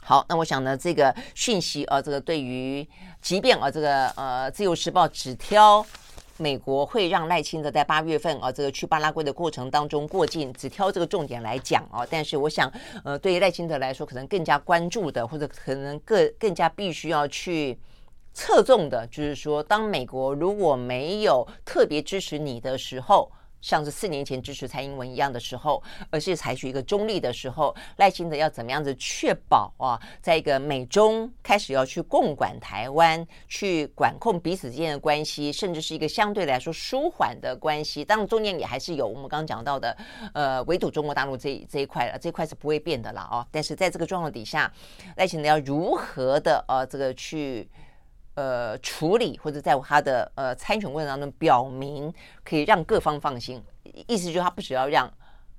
好，那我想呢，这个讯息啊，这个对于即便啊，这个呃，《自由时报》只挑美国会让赖清德在八月份啊，这个去巴拉圭的过程当中过境，只挑这个重点来讲啊，但是我想，呃，对于赖清德来说，可能更加关注的，或者可能更更加必须要去侧重的，就是说，当美国如果没有特别支持你的时候。像是四年前支持蔡英文一样的时候，而是采取一个中立的时候，赖清德要怎么样子确保啊，在一个美中开始要去共管台湾、去管控彼此之间的关系，甚至是一个相对来说舒缓的关系。当然，中间也还是有我们刚刚讲到的，呃，围堵中国大陆这这一块了，这一块是不会变的了啊。但是在这个状况底下，赖清德要如何的呃，这个去。呃，处理或者在他的呃参选过程当中表明，可以让各方放心，意思就是他不只要让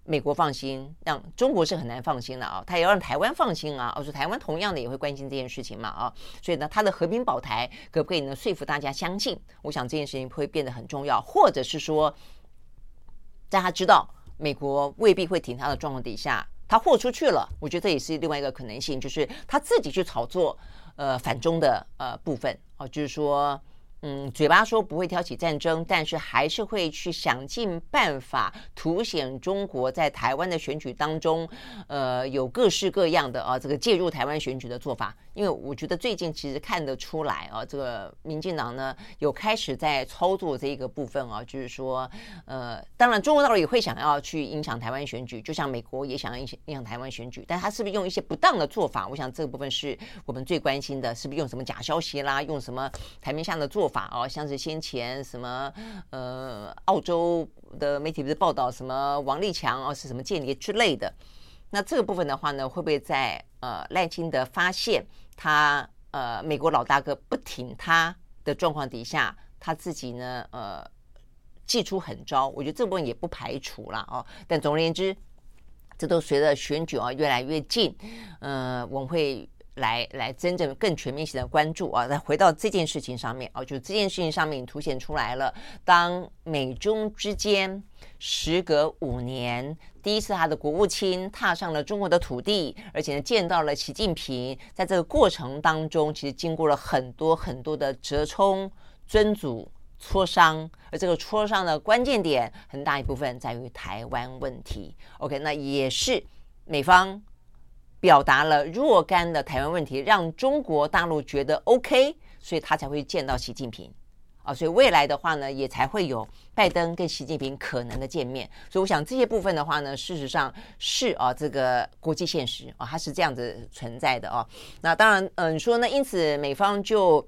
美国放心，让中国是很难放心的啊，他也要让台湾放心啊。我说台湾同样的也会关心这件事情嘛啊，所以呢，他的和平保台可不可以呢说服大家相信？我想这件事情会变得很重要，或者是说，在他知道美国未必会挺他的状况底下，他豁出去了，我觉得这也是另外一个可能性，就是他自己去炒作。呃，反中的呃部分哦，就是说。嗯，嘴巴说不会挑起战争，但是还是会去想尽办法凸显中国在台湾的选举当中，呃，有各式各样的啊，这个介入台湾选举的做法。因为我觉得最近其实看得出来啊，这个民进党呢有开始在操作这一个部分啊，就是说，呃，当然中国大陆也会想要去影响台湾选举，就像美国也想要影响影响台湾选举，但他是不是用一些不当的做法？我想这个部分是我们最关心的，是不是用什么假消息啦，用什么台面下的做法？法哦，像是先前什么呃，澳洲的媒体不是报道什么王立强哦是什么间谍之类的，那这个部分的话呢，会不会在呃赖清德发现他呃美国老大哥不挺他的状况底下，他自己呢呃祭出狠招？我觉得这部分也不排除了哦。但总而言之，这都随着选举啊越来越近，呃，我们会。来来，真正更全面性的关注啊！再回到这件事情上面啊，就这件事情上面凸显出来了。当美中之间时隔五年，第一次他的国务卿踏上了中国的土地，而且呢见到了习近平，在这个过程当中，其实经过了很多很多的折冲、尊阻、磋商，而这个磋商的关键点很大一部分在于台湾问题。OK，那也是美方。表达了若干的台湾问题，让中国大陆觉得 OK，所以他才会见到习近平。啊，所以未来的话呢，也才会有拜登跟习近平可能的见面。所以我想这些部分的话呢，事实上是啊，这个国际现实啊，它是这样子存在的啊。那当然，嗯、说呢？因此美方就。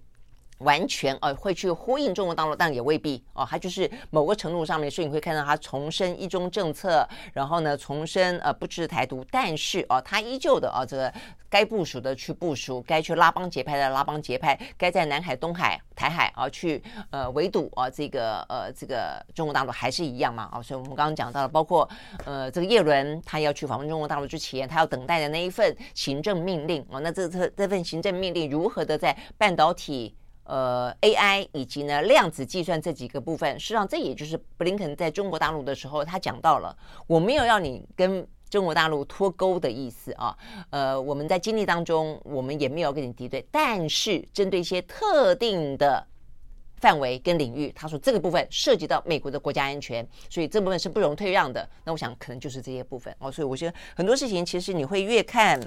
完全呃会去呼应中国大陆，但也未必哦。它就是某个程度上面，所以你会看到它重申一中政策，然后呢重申呃不支持台独，但是哦，它依旧的啊这个该部署的去部署，该去拉帮结派的拉帮结派，该在南海、东海、台海啊去呃围堵啊这个呃这个中国大陆还是一样嘛啊。所以我们刚刚讲到了，包括呃这个叶伦他要去访问中国大陆之前，他要等待的那一份行政命令哦。那这这这份行政命令如何的在半导体？呃，AI 以及呢量子计算这几个部分，实际上这也就是布林肯在中国大陆的时候，他讲到了，我没有要你跟中国大陆脱钩的意思啊。呃，我们在经历当中，我们也没有跟你敌对，但是针对一些特定的范围跟领域，他说这个部分涉及到美国的国家安全，所以这部分是不容退让的。那我想可能就是这些部分哦。所以我觉得很多事情其实你会越看。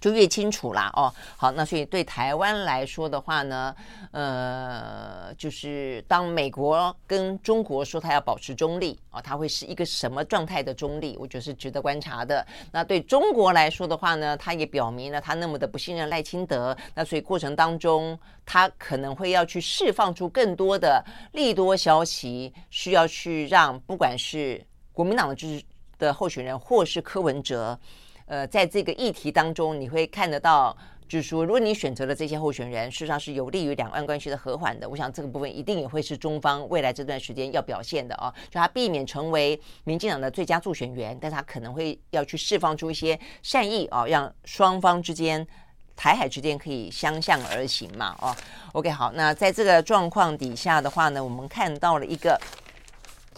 就越清楚啦哦，好，那所以对台湾来说的话呢，呃，就是当美国跟中国说他要保持中立啊，他会是一个什么状态的中立？我觉得是值得观察的。那对中国来说的话呢，他也表明了他那么的不信任赖清德，那所以过程当中他可能会要去释放出更多的利多消息，需要去让不管是国民党的支持的候选人，或是柯文哲。呃，在这个议题当中，你会看得到，就是说，如果你选择了这些候选人，事实上是有利于两岸关系的和缓的。我想这个部分一定也会是中方未来这段时间要表现的啊，就他避免成为民进党的最佳助选员，但他可能会要去释放出一些善意啊，让双方之间、台海之间可以相向而行嘛。哦，OK，好，那在这个状况底下的话呢，我们看到了一个，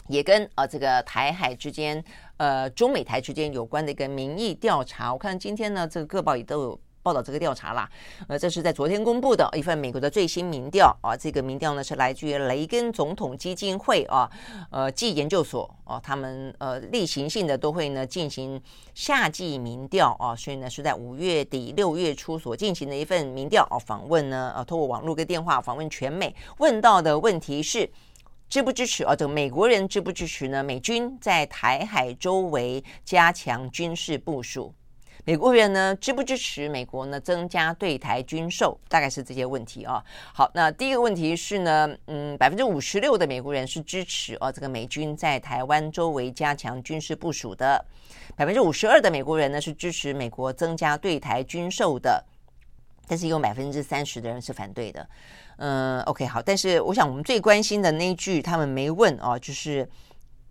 也跟啊这个台海之间。呃，中美台之间有关的一个民意调查，我看今天呢，这个各报也都有报道这个调查啦。呃，这是在昨天公布的一份美国的最新民调啊，这个民调呢是来自于雷根总统基金会啊，呃，暨研究所啊，他们呃例行性的都会呢进行夏季民调啊，所以呢是在五月底六月初所进行的一份民调啊，访问呢呃，透过网络跟电话访问全美，问到的问题是。支不支持啊？这个美国人支不支持呢？美军在台海周围加强军事部署。美国人呢支不支持美国呢增加对台军售？大概是这些问题啊。好，那第一个问题是呢，嗯，百分之五十六的美国人是支持啊，这个美军在台湾周围加强军事部署的。百分之五十二的美国人呢是支持美国增加对台军售的，但是有百分之三十的人是反对的。嗯，OK，好，但是我想我们最关心的那一句他们没问哦，就是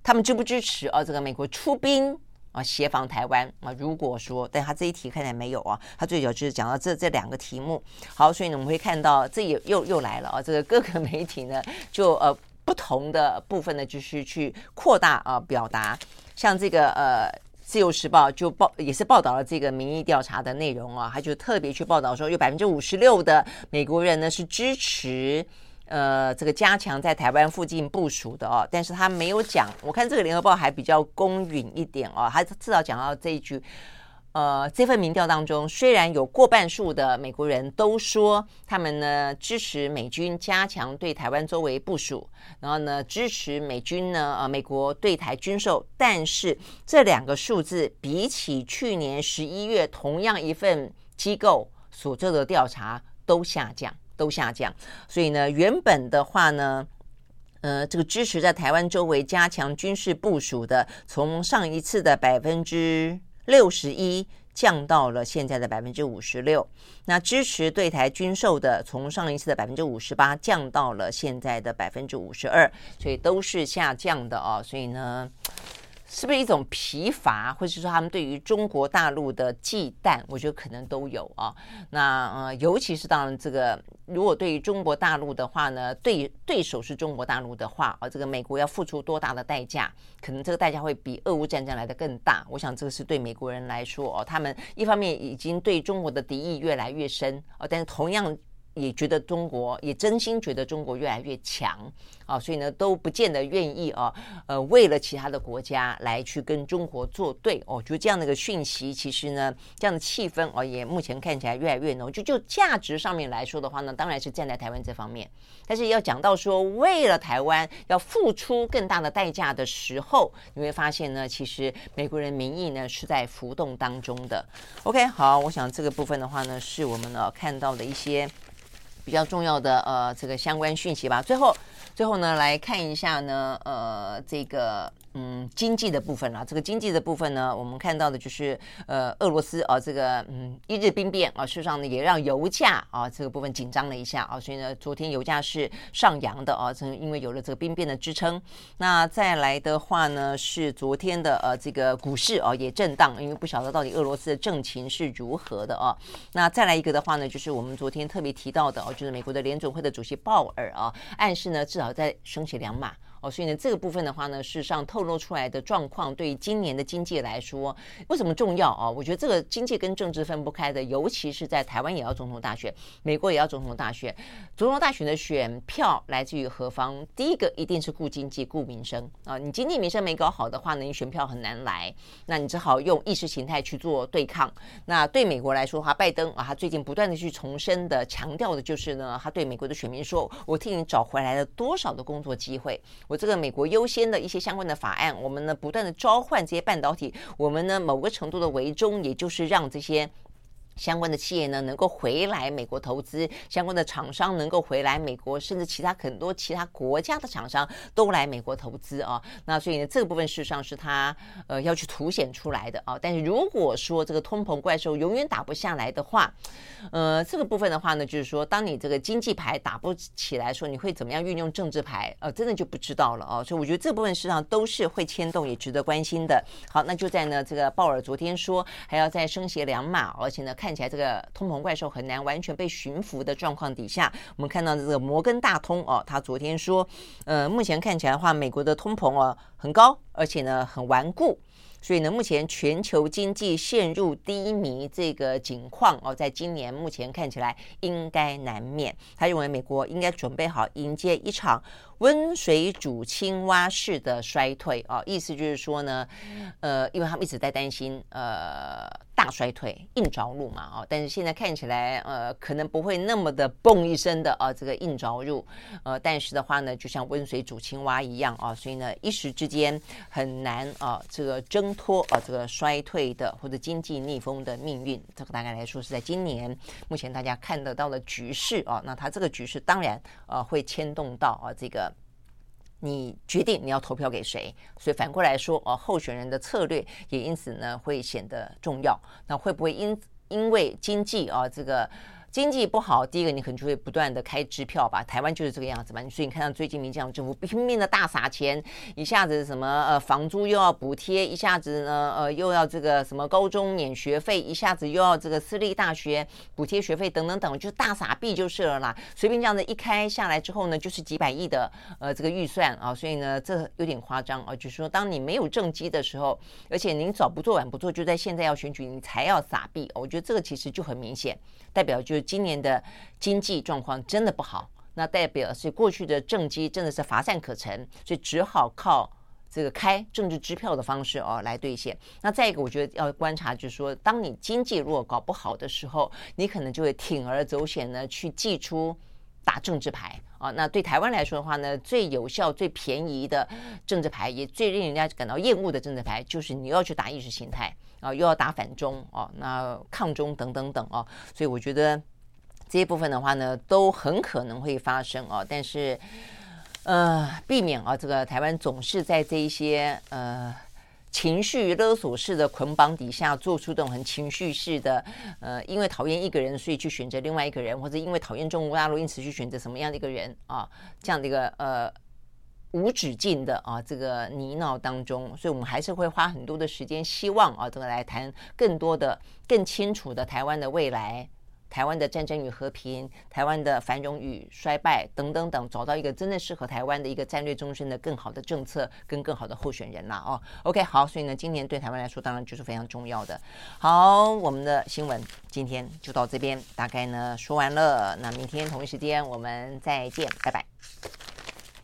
他们支不支持哦，这个美国出兵啊协防台湾啊？如果说，但他这一题看起来没有啊，他最早就是讲到这这两个题目。好，所以呢，我们会看到这也又又来了啊，这个各个 媒体呢就呃不同的部分呢，就是去扩大啊表达，像这个呃。自由时报就报也是报道了这个民意调查的内容啊，他就特别去报道说，有百分之五十六的美国人呢是支持呃这个加强在台湾附近部署的哦，但是他没有讲，我看这个联合报还比较公允一点哦，他至少讲到这一句。呃，这份民调当中，虽然有过半数的美国人都说他们呢支持美军加强对台湾周围部署，然后呢支持美军呢呃美国对台军售，但是这两个数字比起去年十一月同样一份机构所做的调查都下降，都下降。所以呢，原本的话呢，呃，这个支持在台湾周围加强军事部署的，从上一次的百分之。六十一降到了现在的百分之五十六，那支持对台军售的从上一次的百分之五十八降到了现在的百分之五十二，所以都是下降的哦。所以呢。是不是一种疲乏，或者是说他们对于中国大陆的忌惮？我觉得可能都有啊。那呃，尤其是当然这个，如果对于中国大陆的话呢，对对手是中国大陆的话，啊，这个美国要付出多大的代价？可能这个代价会比俄乌战争来得更大。我想这个是对美国人来说哦，他们一方面已经对中国的敌意越来越深哦，但是同样也觉得中国也真心觉得中国越来越强啊，所以呢都不见得愿意啊，呃，为了其他的国家来去跟中国作对哦。就这样的一个讯息，其实呢，这样的气氛哦，也目前看起来越来越浓。就就价值上面来说的话呢，当然是站在台湾这方面。但是要讲到说为了台湾要付出更大的代价的时候，你会发现呢，其实美国人民意呢是在浮动当中的。OK，好，我想这个部分的话呢，是我们呢看到的一些。比较重要的呃，这个相关讯息吧。最后，最后呢，来看一下呢，呃，这个。嗯，经济的部分啊，这个经济的部分呢，我们看到的就是呃，俄罗斯啊，这个嗯，一日兵变啊，事实上呢，也让油价啊这个部分紧张了一下啊，所以呢，昨天油价是上扬的啊，正因为有了这个兵变的支撑。那再来的话呢，是昨天的呃这个股市啊也震荡，因为不晓得到底俄罗斯的政情是如何的啊。那再来一个的话呢，就是我们昨天特别提到的哦，就是美国的联准会的主席鲍尔啊，暗示呢至少在升息两码。哦，所以呢，这个部分的话呢，事实上透露出来的状况，对于今年的经济来说，为什么重要啊？我觉得这个经济跟政治分不开的，尤其是在台湾也要总统大选，美国也要总统大选，总统大选的选票来自于何方？第一个一定是顾经济、顾民生啊。你经济民生没搞好的话呢，你选票很难来，那你只好用意识形态去做对抗。那对美国来说的话，拜登啊，他最近不断的去重申的强调的就是呢，他对美国的选民说：“我替你找回来了多少的工作机会。”我这个美国优先的一些相关的法案，我们呢不断的召唤这些半导体，我们呢某个程度的围中，也就是让这些。相关的企业呢，能够回来美国投资；相关的厂商能够回来美国，甚至其他很多其他国家的厂商都来美国投资啊。那所以呢，这个部分事实上是他呃要去凸显出来的啊。但是如果说这个通膨怪兽永远打不下来的话，呃，这个部分的话呢，就是说，当你这个经济牌打不起来说，你会怎么样运用政治牌？呃，真的就不知道了啊。所以我觉得这部分事实上都是会牵动，也值得关心的。好，那就在呢这个鲍尔昨天说还要再升息两码，而且呢看。看起来这个通膨怪兽很难完全被驯服的状况底下，我们看到这个摩根大通哦，他昨天说，呃，目前看起来的话，美国的通膨哦很高，而且呢很顽固。所以呢，目前全球经济陷入低迷这个景况哦，在今年目前看起来应该难免。他认为美国应该准备好迎接一场温水煮青蛙式的衰退哦，意思就是说呢，呃，因为他们一直在担心呃大衰退硬着陆嘛哦，但是现在看起来呃可能不会那么的嘣一声的啊这个硬着陆，呃，但是的话呢，就像温水煮青蛙一样啊，所以呢一时之间很难啊这个挣。脱啊，这个衰退的或者经济逆风的命运，这个大概来说是在今年目前大家看得到的局势啊。那它这个局势当然呃会牵动到啊这个你决定你要投票给谁，所以反过来说哦，候选人的策略也因此呢会显得重要。那会不会因因为经济啊这个？经济不好，第一个你可能就会不断的开支票吧。台湾就是这个样子嘛。所以你看到最近民进党政府拼命的大撒钱，一下子什么呃房租又要补贴，一下子呢呃又要这个什么高中免学费，一下子又要这个私立大学补贴学费等等等，就大撒币就是了啦。随便这样子一开下来之后呢，就是几百亿的呃这个预算啊，所以呢这有点夸张啊。就是说当你没有政绩的时候，而且您早不做晚不做，就在现在要选举你才要撒币，我觉得这个其实就很明显，代表就是。今年的经济状况真的不好，那代表是过去的政绩真的是乏善可陈，所以只好靠这个开政治支票的方式哦来兑现。那再一个，我觉得要观察，就是说，当你经济如果搞不好的时候，你可能就会铤而走险呢，去祭出打政治牌啊。那对台湾来说的话呢，最有效、最便宜的政治牌，也最令人家感到厌恶的政治牌，就是你要去打意识形态啊，又要打反中哦，那抗中等等等哦。所以我觉得。这一部分的话呢，都很可能会发生啊，但是，呃，避免啊，这个台湾总是在这一些呃情绪勒索式的捆绑底下，做出这种很情绪式的，呃，因为讨厌一个人，所以去选择另外一个人，或者因为讨厌中国大陆，因此去选择什么样的一个人啊，这样的一个呃无止境的啊这个泥淖当中，所以我们还是会花很多的时间，希望啊这个来谈更多的、更清楚的台湾的未来。台湾的战争与和平、台湾的繁荣与衰败等等等，找到一个真的适合台湾的一个战略终身的更好的政策跟更好的候选人啦哦。OK，好，所以呢，今年对台湾来说当然就是非常重要的。好，我们的新闻今天就到这边，大概呢说完了。那明天同一时间我们再见，拜拜。